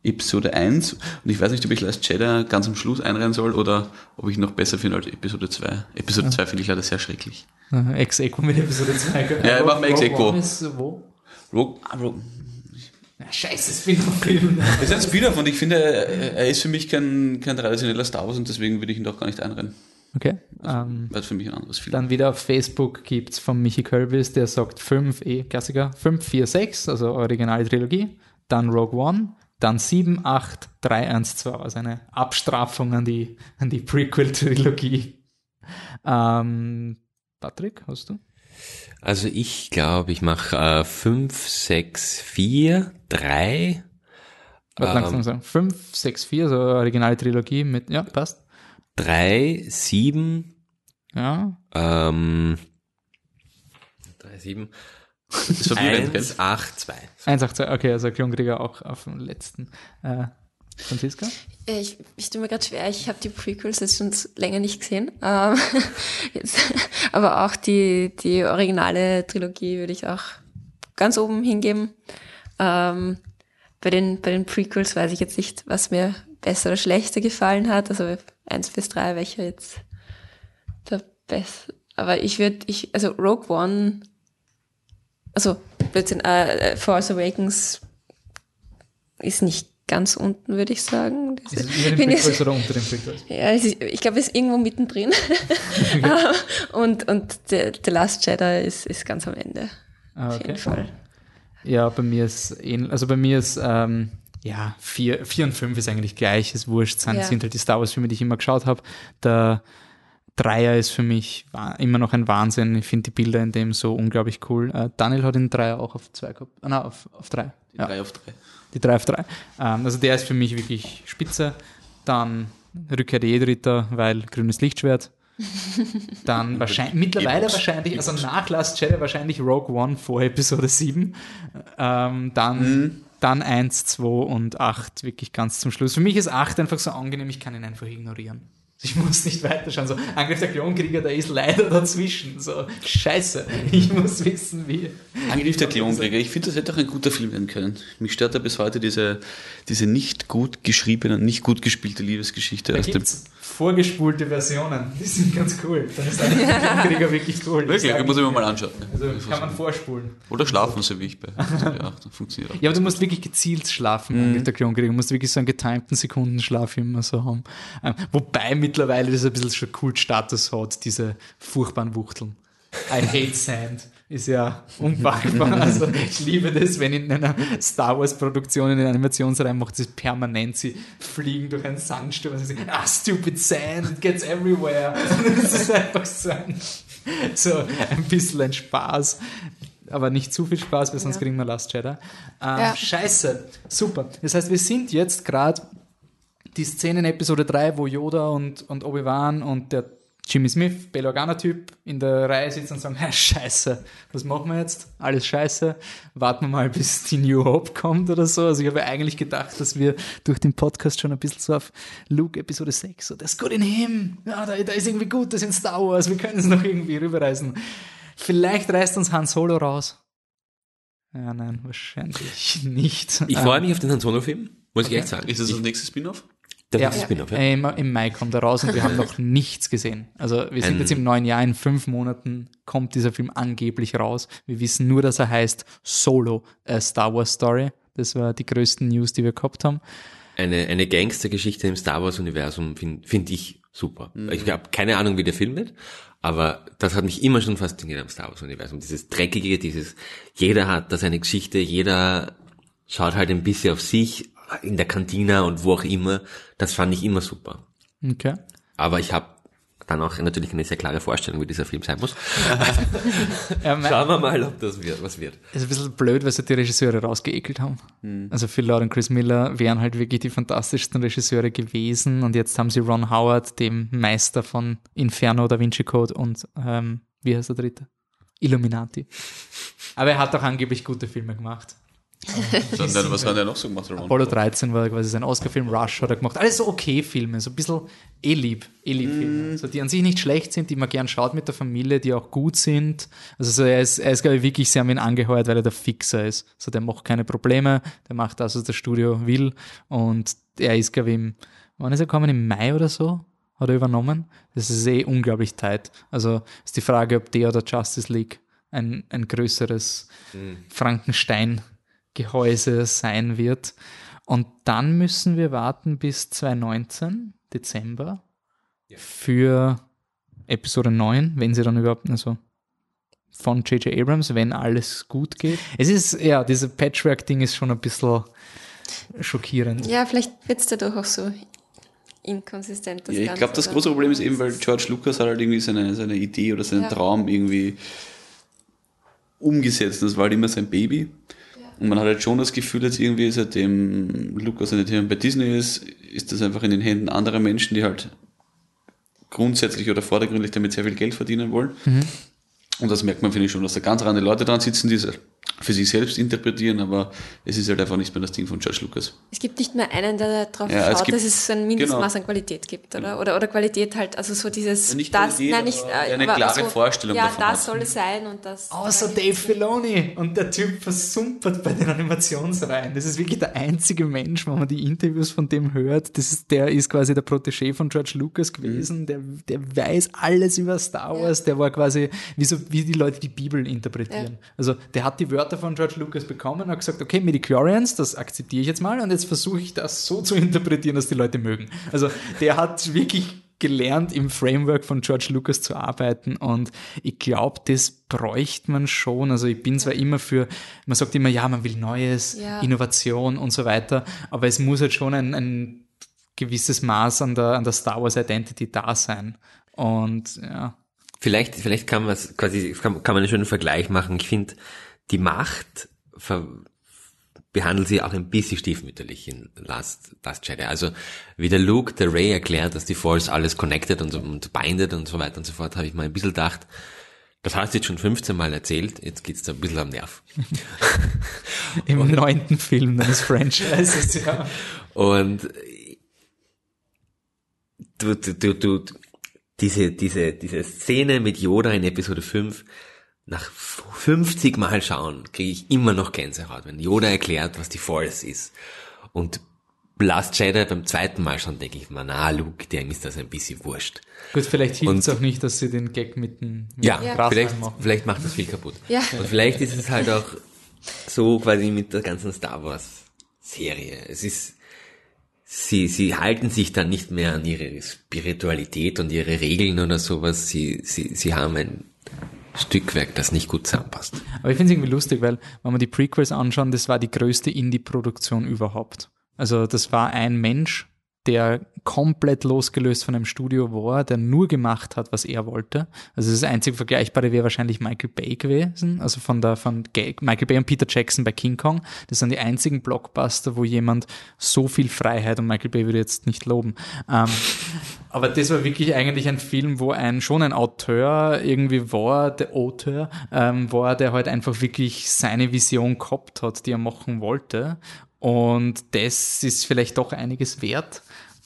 Episode 1. Und ich weiß nicht, ob ich Last Jedi ganz am Schluss einreihen soll oder ob ich noch besser finde als Episode 2. Episode 2 finde ich leider sehr schrecklich. Ex-Echo mit Episode 2. Ja, machen wir Ex-Aequo. Rogue One ist wo? Rogue, ah, Rogue. Ja, scheiße, Spin-off-Film. Es ist ein Spin-off und ich finde, er ist für mich kein, kein traditioneller Star Wars und deswegen würde ich ihn doch gar nicht einreihen. Okay. Ähm, Weil es für mich ein anderes Film. dann wieder auf Facebook gibt's von Michi Kölbis, der sagt 5, eh, Klassiker, 5, 4, 6, also originale Trilogie, dann Rogue One, dann 7, 8, 3, 1, 2, also eine Abstrafung an die, an die Prequel-Trilogie. Ähm, Patrick, hast du? Also ich glaube, ich mache äh, 5, 6, 4, 3. Warte, Ähm. langsam sagen. 5, 6, 4, also originale Trilogie mit, ja, passt. 3, 7, Ja, ähm, 3, 7, ist verwirrend, gell? 1, 8, 2. 1, 8, 2, okay, also Klonkrieger auch auf dem letzten. Äh, Franziska? Äh, Ich, ich tue mir gerade schwer, ich habe die Prequels jetzt schon länger nicht gesehen. Ähm, jetzt, aber auch die, die originale Trilogie würde ich auch ganz oben hingeben. Ähm, bei, den, bei den Prequels weiß ich jetzt nicht, was mir besser oder schlechter gefallen hat. Also eins bis drei, welcher jetzt der beste. Aber ich würde, ich, also Rogue One, also Blödsinn, äh, Force Awakens ist nicht ganz unten, würde ich sagen. Ist es über den bin Prequels ich- oder unter den Prequels? ja, ist, ich glaube, es ist irgendwo mittendrin. und und The, The Last Jedi ist, ist ganz am Ende. Ah, Auf okay. jeden Fall. Ja, bei mir ist ähnlich, also bei mir ist, ähm, ja, vier, vier und fünf ist eigentlich gleich, ist wurscht, sind, Ja. sind halt die Star Wars Filme, die ich immer geschaut habe. Der Dreier ist für mich immer noch ein Wahnsinn. Ich finde die Bilder in dem so unglaublich cool. Äh, Daniel hat den Dreier auch auf zwei gehabt. Ah, nein, auf, auf drei. Ja, Drei auf drei. die drei auf drei. Ähm, also der ist für mich wirklich spitze. Dann Rückkehr der Jedi-Ritter, weil grünes Lichtschwert. Dann wahrscheinlich, mittlerweile wahrscheinlich, also nach Last Jedi wahrscheinlich Rogue One vor Episode 7. Ähm, dann, Mhm. dann 1, 2 und 8 wirklich ganz zum Schluss. Für mich ist 8 einfach so angenehm, ich kann ihn einfach ignorieren. Ich muss nicht weiterschauen. So, Angriff der Klonkrieger, der ist leider dazwischen. So, scheiße. Ich muss wissen, wie. Angriff der Klonkrieger. Ich finde, das hätte auch ein guter Film werden können. Mich stört da bis heute diese, diese nicht gut geschriebene, nicht gut gespielte Liebesgeschichte Da aus dem. vorgespulte Versionen, die sind ganz cool. Dann ist Angriff der Klonkrieger wirklich cool. Wirklich, ich muss ich mir mal anschauen. Also kann man vorspulen. Oder schlafen, so wie ich bei. Ja, funktioniert auch. Ja, aber du musst wirklich gezielt schlafen, Mhm. Angriff der Klonkrieger. Du musst wirklich so einen getimten Sekundenschlaf immer so haben. Ähm, wobei mittlerweile das ein bisschen schon Kultstatus hat, diese furchtbaren Wuchteln. I hate sand. Ist ja unpackbar. Also ich liebe das, wenn in einer Star Wars Produktion in einer Animationsreihe macht sie permanent, sie fliegen durch einen Sandsturm und sie sagen, ah, stupid sand, it gets everywhere. Das ist einfach so ein, so ein bisschen ein Spaß. Aber nicht zu viel Spaß, weil sonst Ja. kriegen wir Last Jedi. Ähm, Ja. Scheiße, super. Das heißt, wir sind jetzt gerade die Szene in Episode 3, wo Yoda und, und Obi-Wan und der Jimmy Smith, Bail Organa-Typ, in der Reihe sitzen und sagen, ja, scheiße, was machen wir jetzt? Alles scheiße. Warten wir mal, bis die New Hope kommt oder so. Also ich habe eigentlich gedacht, dass wir durch den Podcast schon ein bisschen so auf Luke Episode 6, so, that's good in him. Ja, da, da ist irgendwie gut, das sind Star Wars, wir können es noch irgendwie rüberreißen. Vielleicht reißt uns Han Solo raus. Ja, nein, wahrscheinlich nicht. Ich Ähm, freue mich auf den Han Solo-Film, muss ich echt sagen. Ist das das nächste Spin-off? Der ja, Spin-off, ja. äh, Im, Im Mai kommt er raus und wir haben noch nichts gesehen. Also wir sind Ein- jetzt im neuen Jahr, in fünf Monaten kommt dieser Film angeblich raus. Wir wissen nur, dass er heißt Solo, a Star Wars Story. Das war die größten News, die wir gehabt haben. Eine, eine Gangstergeschichte im Star Wars-Universum finde find ich super. Ich habe keine Ahnung, wie der Film wird, aber das hat mich immer schon fasziniert am Star Wars-Universum. Dieses Dreckige, dieses, jeder hat da seine Geschichte, jeder schaut halt ein bisschen auf sich, in der Kantine und wo auch immer. Das fand ich immer super. Okay. Aber ich habe dann auch natürlich eine sehr klare Vorstellung, wie dieser Film sein muss. Ja, Schauen wir mal, ob das wird, was wird. ist ein bisschen blöd, weil sie die Regisseure rausgeekelt haben. Also Phil Lord und Chris Miller wären halt wirklich die fantastischsten Regisseure gewesen und jetzt haben sie Ron Howard, dem Meister von Inferno, Da Vinci Code und ähm, wie heißt der dritte? Illuminati. Aber er hat auch angeblich gute Filme gemacht. Dann, was hat er noch so gemacht? Ron? Apollo 13 war quasi sein Oscar-Film, Rush hat er gemacht. Alles so okay Filme, so ein bisschen eh-lieb, eh-lieb Filme. So, die an sich nicht schlecht sind, die man gern schaut mit der Familie, die auch gut sind. Also so, er ist, er ist glaube ich wirklich, sie haben ihn angeheuert, weil er der Fixer ist. So, der macht keine Probleme, der macht das, was das Studio will und er ist glaube ich im, wann ist er gekommen, im Mai oder so? Hat er übernommen? Das ist eh unglaublich tight. Also ist die Frage, ob der oder Justice League ein, ein größeres Frankenstein-Gehäuse sein wird. Und dann müssen wir warten bis 2019, Dezember, für Episode 9, wenn sie dann überhaupt, also von J.J. Abrams, wenn alles gut geht. Es ist, ja, dieses Patchwork-Ding ist schon ein bisschen schockierend. Ja, vielleicht wird es dadurch auch so inkonsistent. Ja, ich glaube, das große Problem ist eben, weil George Lucas hat halt irgendwie seine, seine Idee oder seinen Ja. Traum irgendwie umgesetzt. Das war halt immer sein Baby. Und man hat halt schon das Gefühl, jetzt irgendwie, seitdem Lucas nicht mehr bei Disney ist, ist das einfach in den Händen anderer Menschen, die halt grundsätzlich oder vordergründig damit sehr viel Geld verdienen wollen. Und das merkt man, finde ich schon, dass da ganz andere Leute dran sitzen, die für sich selbst interpretieren, aber es ist halt einfach nicht mehr das Ding von George Lucas. Es gibt nicht mehr einen, der darauf Ja, es schaut, gibt- dass es so ein Mindestmaß genau. an Qualität gibt, oder? Oder, oder Qualität halt, also so dieses, Ja, nicht das, Qualität, nein, nicht, aber äh, eine klare Vorstellung Ja, davon das hat. soll es sein und das. Außer Dave Filoni und der Typ versumpert bei den Animationsreihen. Das ist wirklich der einzige Mensch, wenn man die Interviews von dem hört. Das ist, der ist quasi der Protégé von George Lucas gewesen. Der, der weiß alles über Star Wars. Der war quasi wie, so, wie die Leute die Bibel interpretieren. Ja. Also der hat die Wörter Wörter von George Lucas bekommen und hat gesagt, okay, Midichlorians, das akzeptiere ich jetzt mal und jetzt versuche ich das so zu interpretieren, dass die Leute mögen. Also der hat wirklich gelernt, im Framework von George Lucas zu arbeiten und ich glaube, das bräuchte man schon. Also ich bin zwar immer für, man sagt immer, ja, man will Neues, Ja. Innovation und so weiter, aber es muss halt schon ein, ein gewisses Maß an der, an der Star Wars Identity da sein. Und ja, Vielleicht, vielleicht kann man es quasi, kann, kann man einen schönen Vergleich machen. Ich finde, die Macht behandelt sie auch ein bisschen stiefmütterlich in Last, Last Jedi. Also, wie der Luke der Ray erklärt, dass die Force alles connected und, so- und bindet und so weiter und so fort, habe ich mal ein bisschen gedacht, das hast du jetzt schon 15 Mal erzählt, jetzt geht's da ein bisschen am Nerv. im neunten Film deines Franchises, ja. Und du, du, du, du, diese, diese, diese Szene mit Yoda in Episode 5, nach 50 Mal schauen, kriege ich immer noch Gänsehaut, wenn Yoda erklärt, was die Force ist. Und Last Jedi beim zweiten Mal schon denke ich mir, na Luke, dem ist das ein bisschen wurscht. Gut, vielleicht hilft es Und- auch nicht, dass sie den Gag mit dem mit Ja, Gras vielleicht, vielleicht macht das viel kaputt. Ja. Und vielleicht ist es halt auch so quasi mit der ganzen Star Wars Serie. Es ist, sie, sie halten sich dann nicht mehr an ihre Spiritualität und ihre Regeln oder sowas. Sie, sie, sie haben ein Stückwerk, das nicht gut zusammenpasst. Aber ich finde es irgendwie lustig, weil wenn wir die Prequels anschauen, das war die größte Indie-Produktion überhaupt. Also das war ein Mensch, der komplett losgelöst von einem Studio war, der nur gemacht hat, was er wollte. Also das einzige Vergleichbare wäre wahrscheinlich Michael Bay gewesen, also von der von Michael Bay und Peter Jackson bei King Kong. Das sind die einzigen Blockbuster, wo jemand so viel Freiheit und Michael Bay würde jetzt nicht loben. Ähm, aber das war wirklich eigentlich ein Film, wo ein schon ein Auteur irgendwie war, der Auteur ähm, war, der halt einfach wirklich seine Vision gehabt hat, die er machen wollte. Und das ist vielleicht doch einiges wert.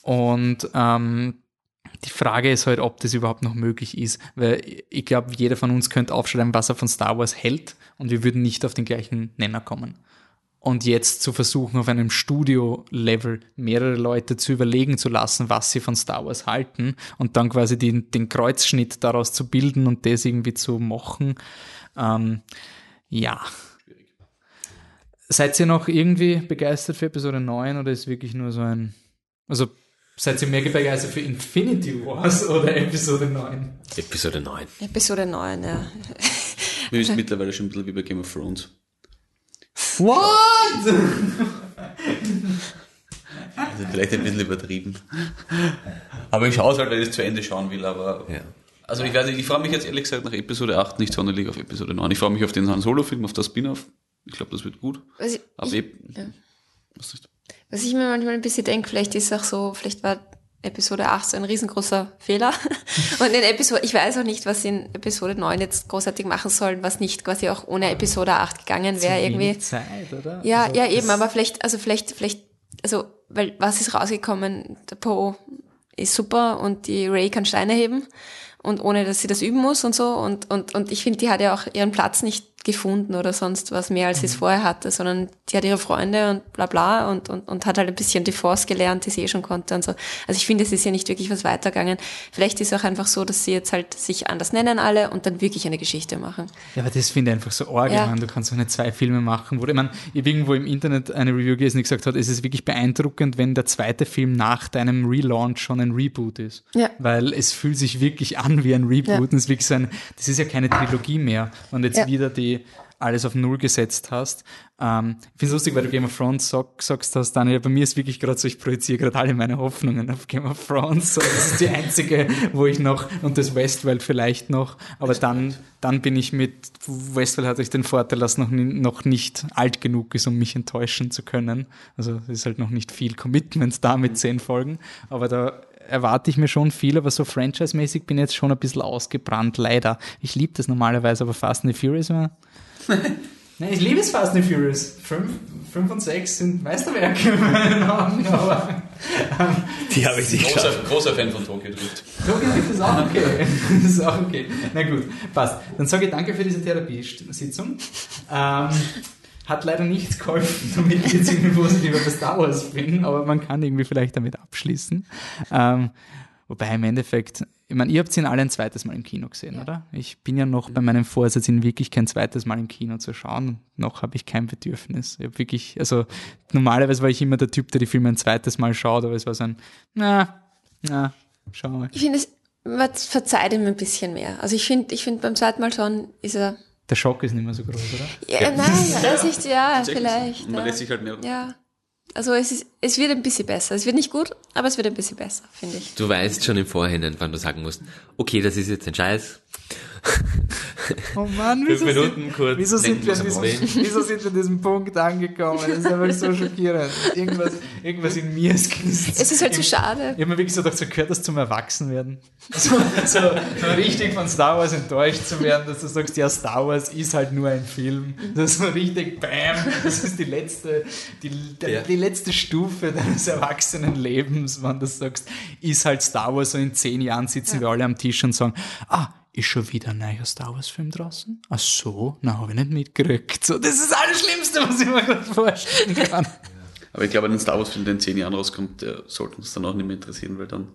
Und ähm, die Frage ist halt, ob das überhaupt noch möglich ist, weil ich glaube, jeder von uns könnte aufschreiben, was er von Star Wars hält und wir würden nicht auf den gleichen Nenner kommen. Und jetzt zu versuchen, auf einem Studio-Level mehrere Leute zu überlegen zu lassen, was sie von Star Wars halten und dann quasi den, den Kreuzschnitt daraus zu bilden und das irgendwie zu machen, ähm, ja. Seid ihr noch irgendwie begeistert für Episode 9 oder ist wirklich nur so ein, also seid ihr mehr begeistert für Infinity Wars oder Episode 9? Episode 9. Episode 9, ja. Mir ist mittlerweile schon ein bisschen wie bei Game of Thrones. What? Also vielleicht ein bisschen übertrieben. Aber ich schaue es halt, weil ich es zu Ende schauen will, aber. Ja. Also ich weiß nicht, ich freue mich jetzt ehrlich gesagt nach Episode 8 nicht sonderlich auf Episode 9. Ich freue mich auf den Han Solo-Film, auf das Spin-off. Ich glaube, das wird gut. Was ich, Aber ich, eben, ja. was nicht. Was ich mir manchmal ein bisschen denke, vielleicht ist auch so, vielleicht war Episode 8 so ein riesengroßer Fehler. Und in Episode, ich weiß auch nicht, was sie in Episode 9 jetzt großartig machen sollen, was nicht quasi auch ohne Episode 8 gegangen wäre irgendwie. Zeit, oder? Ja, Also ja, eben, aber vielleicht, also vielleicht, vielleicht, also, weil was ist rausgekommen? Der Poe ist super und die Ray kann Steine heben und ohne, dass sie das üben muss und so und, und, und ich finde, die hat ja auch ihren Platz nicht gefunden oder sonst was mehr, als sie es Mhm. vorher hatte, sondern die hat ihre Freunde und bla bla und, und, und hat halt ein bisschen die Force gelernt, die sie eh schon konnte und so. Also ich finde, es ist ja nicht wirklich was weitergegangen. Vielleicht ist es auch einfach so, dass sie jetzt halt sich anders nennen alle und dann wirklich eine Geschichte machen. Ja, aber das finde ich einfach so arg. Ja. Du kannst doch nicht zwei Filme machen. Wo, ich meine, ich habe irgendwo im Internet eine Review gelesen, die gesagt hat, es ist wirklich beeindruckend, wenn der zweite Film nach deinem Relaunch schon ein Reboot ist. Ja. Weil es fühlt sich wirklich an wie ein Reboot. Ja. Und es ist wirklich so ein, das ist ja keine Trilogie mehr. Und jetzt Ja. wieder die alles auf Null gesetzt hast. Ähm, ich finde es lustig, weil du Game of Thrones sag, sagst hast, Daniel, bei mir ist wirklich gerade so, ich projiziere gerade alle meine Hoffnungen auf Game of Thrones. So, das ist die einzige, wo ich noch, und das Westworld vielleicht noch, aber dann, dann bin ich mit, Westworld hat euch den Vorteil, dass noch, noch nicht alt genug ist, um mich enttäuschen zu können. Also es ist halt noch nicht viel Commitment da mit zehn Folgen, aber da erwarte ich mir schon viel, aber so franchise-mäßig bin ich jetzt schon ein bisschen ausgebrannt, leider. Ich liebe das normalerweise, aber Fast and the Furious war Nein, ich liebe es Fast and Furious. Fünf, fünf und sechs sind Meisterwerke in meinen Augen, aber Die habe ich nicht Großer, großer Fan von Tokyo Drift. Tokyo Drift ist auch okay. Das ist auch okay. Na gut, passt. Dann sage ich danke für diese Therapiesitzung. Ähm, hat leider nichts geholfen, damit ich jetzt irgendwie positiver bei Star Wars bin, aber man kann irgendwie vielleicht damit abschließen. Ähm, wobei im Endeffekt, ich meine, ihr habt ihn alle ein zweites Mal im Kino gesehen, oder? Ich bin ja noch bei meinem Vorsatz, ihn wirklich kein zweites Mal im Kino zu schauen. Noch habe ich kein Bedürfnis. Ich habe wirklich, also normalerweise war ich immer der Typ, der die Filme ein zweites Mal schaut, aber es war so ein, na, na, schauen wir. Ich finde, es verzeiht ihm ein bisschen mehr. Also ich finde, ich finde beim zweiten Mal schon ist er. Der Schock ist nicht mehr so groß, oder? Ja, nein, das ist, ja, vielleicht. Man ja. lässt sich halt mehr. Ja. Also es, ist, es wird ein bisschen besser. Es wird nicht gut, aber es wird ein bisschen besser, finde ich. Du weißt schon im Vorhinein, wann du sagen musst, okay, das ist jetzt ein Scheiß. Oh Mann, Fünf wieso, Minuten sind, kurz. wieso, sind wir an diesem, wieso sind wir an diesem Punkt angekommen? Das ist einfach so schockierend. Irgendwas, irgendwas in mir ist knistert. Es ist halt so schade. Ich habe mir wirklich so gedacht, so gehört das zum Erwachsenwerden. So, so, so richtig von Star Wars enttäuscht zu werden, dass du sagst, ja, Star Wars ist halt nur ein Film. Das ist so richtig, bam, das ist die letzte, die, die, Ja. die letzte Stufe deines Erwachsenenlebens, wenn du sagst, ist halt Star Wars, so in zehn Jahren sitzen wir alle am Tisch und sagen, ah, ist schon wieder ein neuer Star Wars Film draußen? Ach so, na, habe ich nicht mitgekriegt. So, das ist das Allerschlimmste, was ich mir gerade vorstellen kann. Aber ich glaube, den Star Wars-Film, der in zehn Jahren rauskommt, der sollte uns dann auch nicht mehr interessieren, weil dann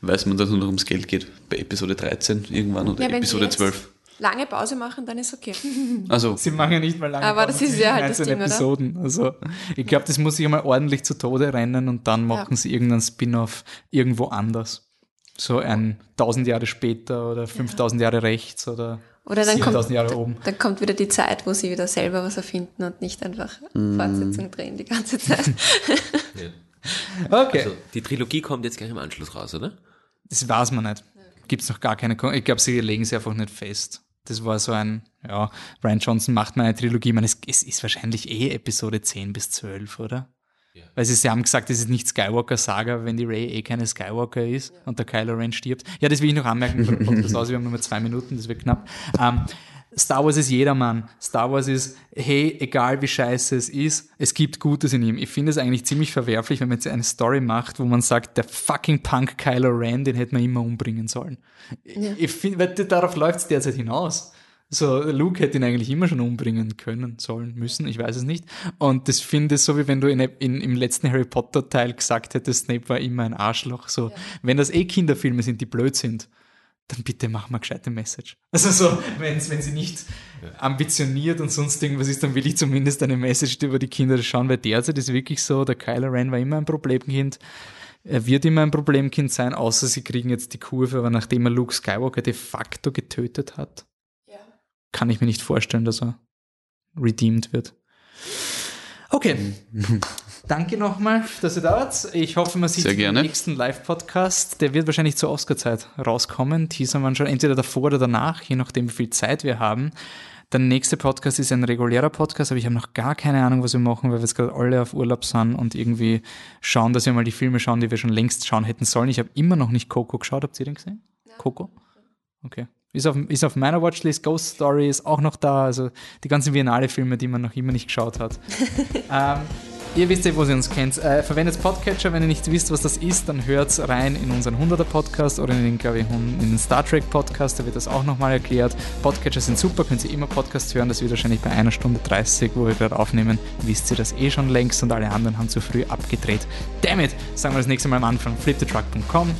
weiß man, dass es nur noch ums Geld geht. Bei Episode 13 irgendwann oder Ja, wenn Episode jetzt 12. Lange Pause machen, dann ist okay. Also, Sie machen ja nicht mal lange Aber das Pausen ist ja halt das Ding, oder? Episoden. Also ich glaube, das muss sich einmal ordentlich zu Tode rennen und dann machen sie irgendeinen Spin-off irgendwo anders. So ein 1000 Jahre später oder 5000 Jahre rechts oder, Oder dann 7000 kommt, Jahre oben. dann kommt wieder die Zeit, wo sie wieder selber was erfinden und nicht einfach Fortsetzung drehen die ganze Zeit. Okay, Also, die Trilogie kommt jetzt gleich im Anschluss raus, oder? das weiß man nicht. Gibt es noch gar keine, Kon ich glaube, sie legen sie einfach nicht fest. Das war so ein, ja, Brian Johnson macht mal eine Trilogie. Ich meine, es, es ist wahrscheinlich eh Episode 10 bis 12, oder? Weil sie, sie haben gesagt, das ist nicht Skywalker-Saga, wenn die Ray eh keine Skywalker ist und der Kylo Ren stirbt. Ja, das will ich noch anmerken. Podcast aus. Wir haben nur zwei Minuten, das wird knapp. Ähm, Star Wars ist jedermann. Star Wars ist, hey, egal wie scheiße es ist, es gibt Gutes in ihm. Ich finde es eigentlich ziemlich verwerflich, wenn man jetzt eine Story macht, wo man sagt, der fucking Punk Kylo Ren, den hätte man immer umbringen sollen. Ich finde, weil darauf läuft es derzeit hinaus. So, Luke hätte ihn eigentlich immer schon umbringen können, sollen, müssen, ich weiß es nicht. Und das finde ich so, wie wenn du in, in, im letzten Harry Potter Teil gesagt hättest, Snape war immer ein Arschloch. So, wenn das eh Kinderfilme sind, die blöd sind, dann bitte mach mal gescheite Message. Also so, wenn's, wenn sie nicht ambitioniert und sonst irgendwas ist, dann will ich zumindest eine Message über die Kinder schauen, weil derzeit ist wirklich so, der Kylo Ren war immer ein Problemkind. Er wird immer ein Problemkind sein, außer sie kriegen jetzt die Kurve, aber nachdem er Luke Skywalker de facto getötet hat, kann ich mir nicht vorstellen, dass er redeemed wird. Okay. Danke nochmal, dass ihr da wart. Ich hoffe, man sieht Sehr sich gerne. im nächsten Live-Podcast. Der wird wahrscheinlich zur Oscar-Zeit rauskommen. Teasern wir schon entweder davor oder danach, je nachdem, wie viel Zeit wir haben. Der nächste Podcast ist ein regulärer Podcast, aber ich habe noch gar keine Ahnung, was wir machen, weil wir jetzt gerade alle auf Urlaub sind und irgendwie schauen, dass wir mal die Filme schauen, die wir schon längst schauen hätten sollen. Ich habe immer noch nicht Coco geschaut. Habt ihr den gesehen? Coco? Okay. Ist auf, ist auf meiner Watchlist. Ghost Story ist auch noch da. Also die ganzen Biennale-Filme, die man noch immer nicht geschaut hat. ähm, ihr wisst ja, wo ihr uns kennt. Äh, verwendet Podcatcher. Wenn ihr nicht wisst, was das ist, dann hört rein in unseren 100er-Podcast oder in den, glaube ich, in den Star Trek-Podcast. Da wird das auch nochmal erklärt. Podcatcher sind super. Könnt ihr immer Podcasts hören. Das wird wahrscheinlich bei einer Stunde 30, wo wir gerade aufnehmen, wisst ihr das eh schon längst und alle anderen haben zu früh abgedreht. Damn it! Sagen wir das nächste Mal am Anfang. fliptetruck.com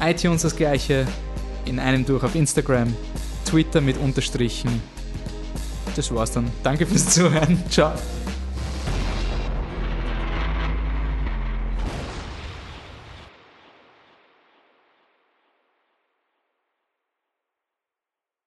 iTunes das gleiche, in einem durch auf Instagram, Twitter mit Unterstrichen. Das war's dann. Danke fürs Zuhören. Ciao.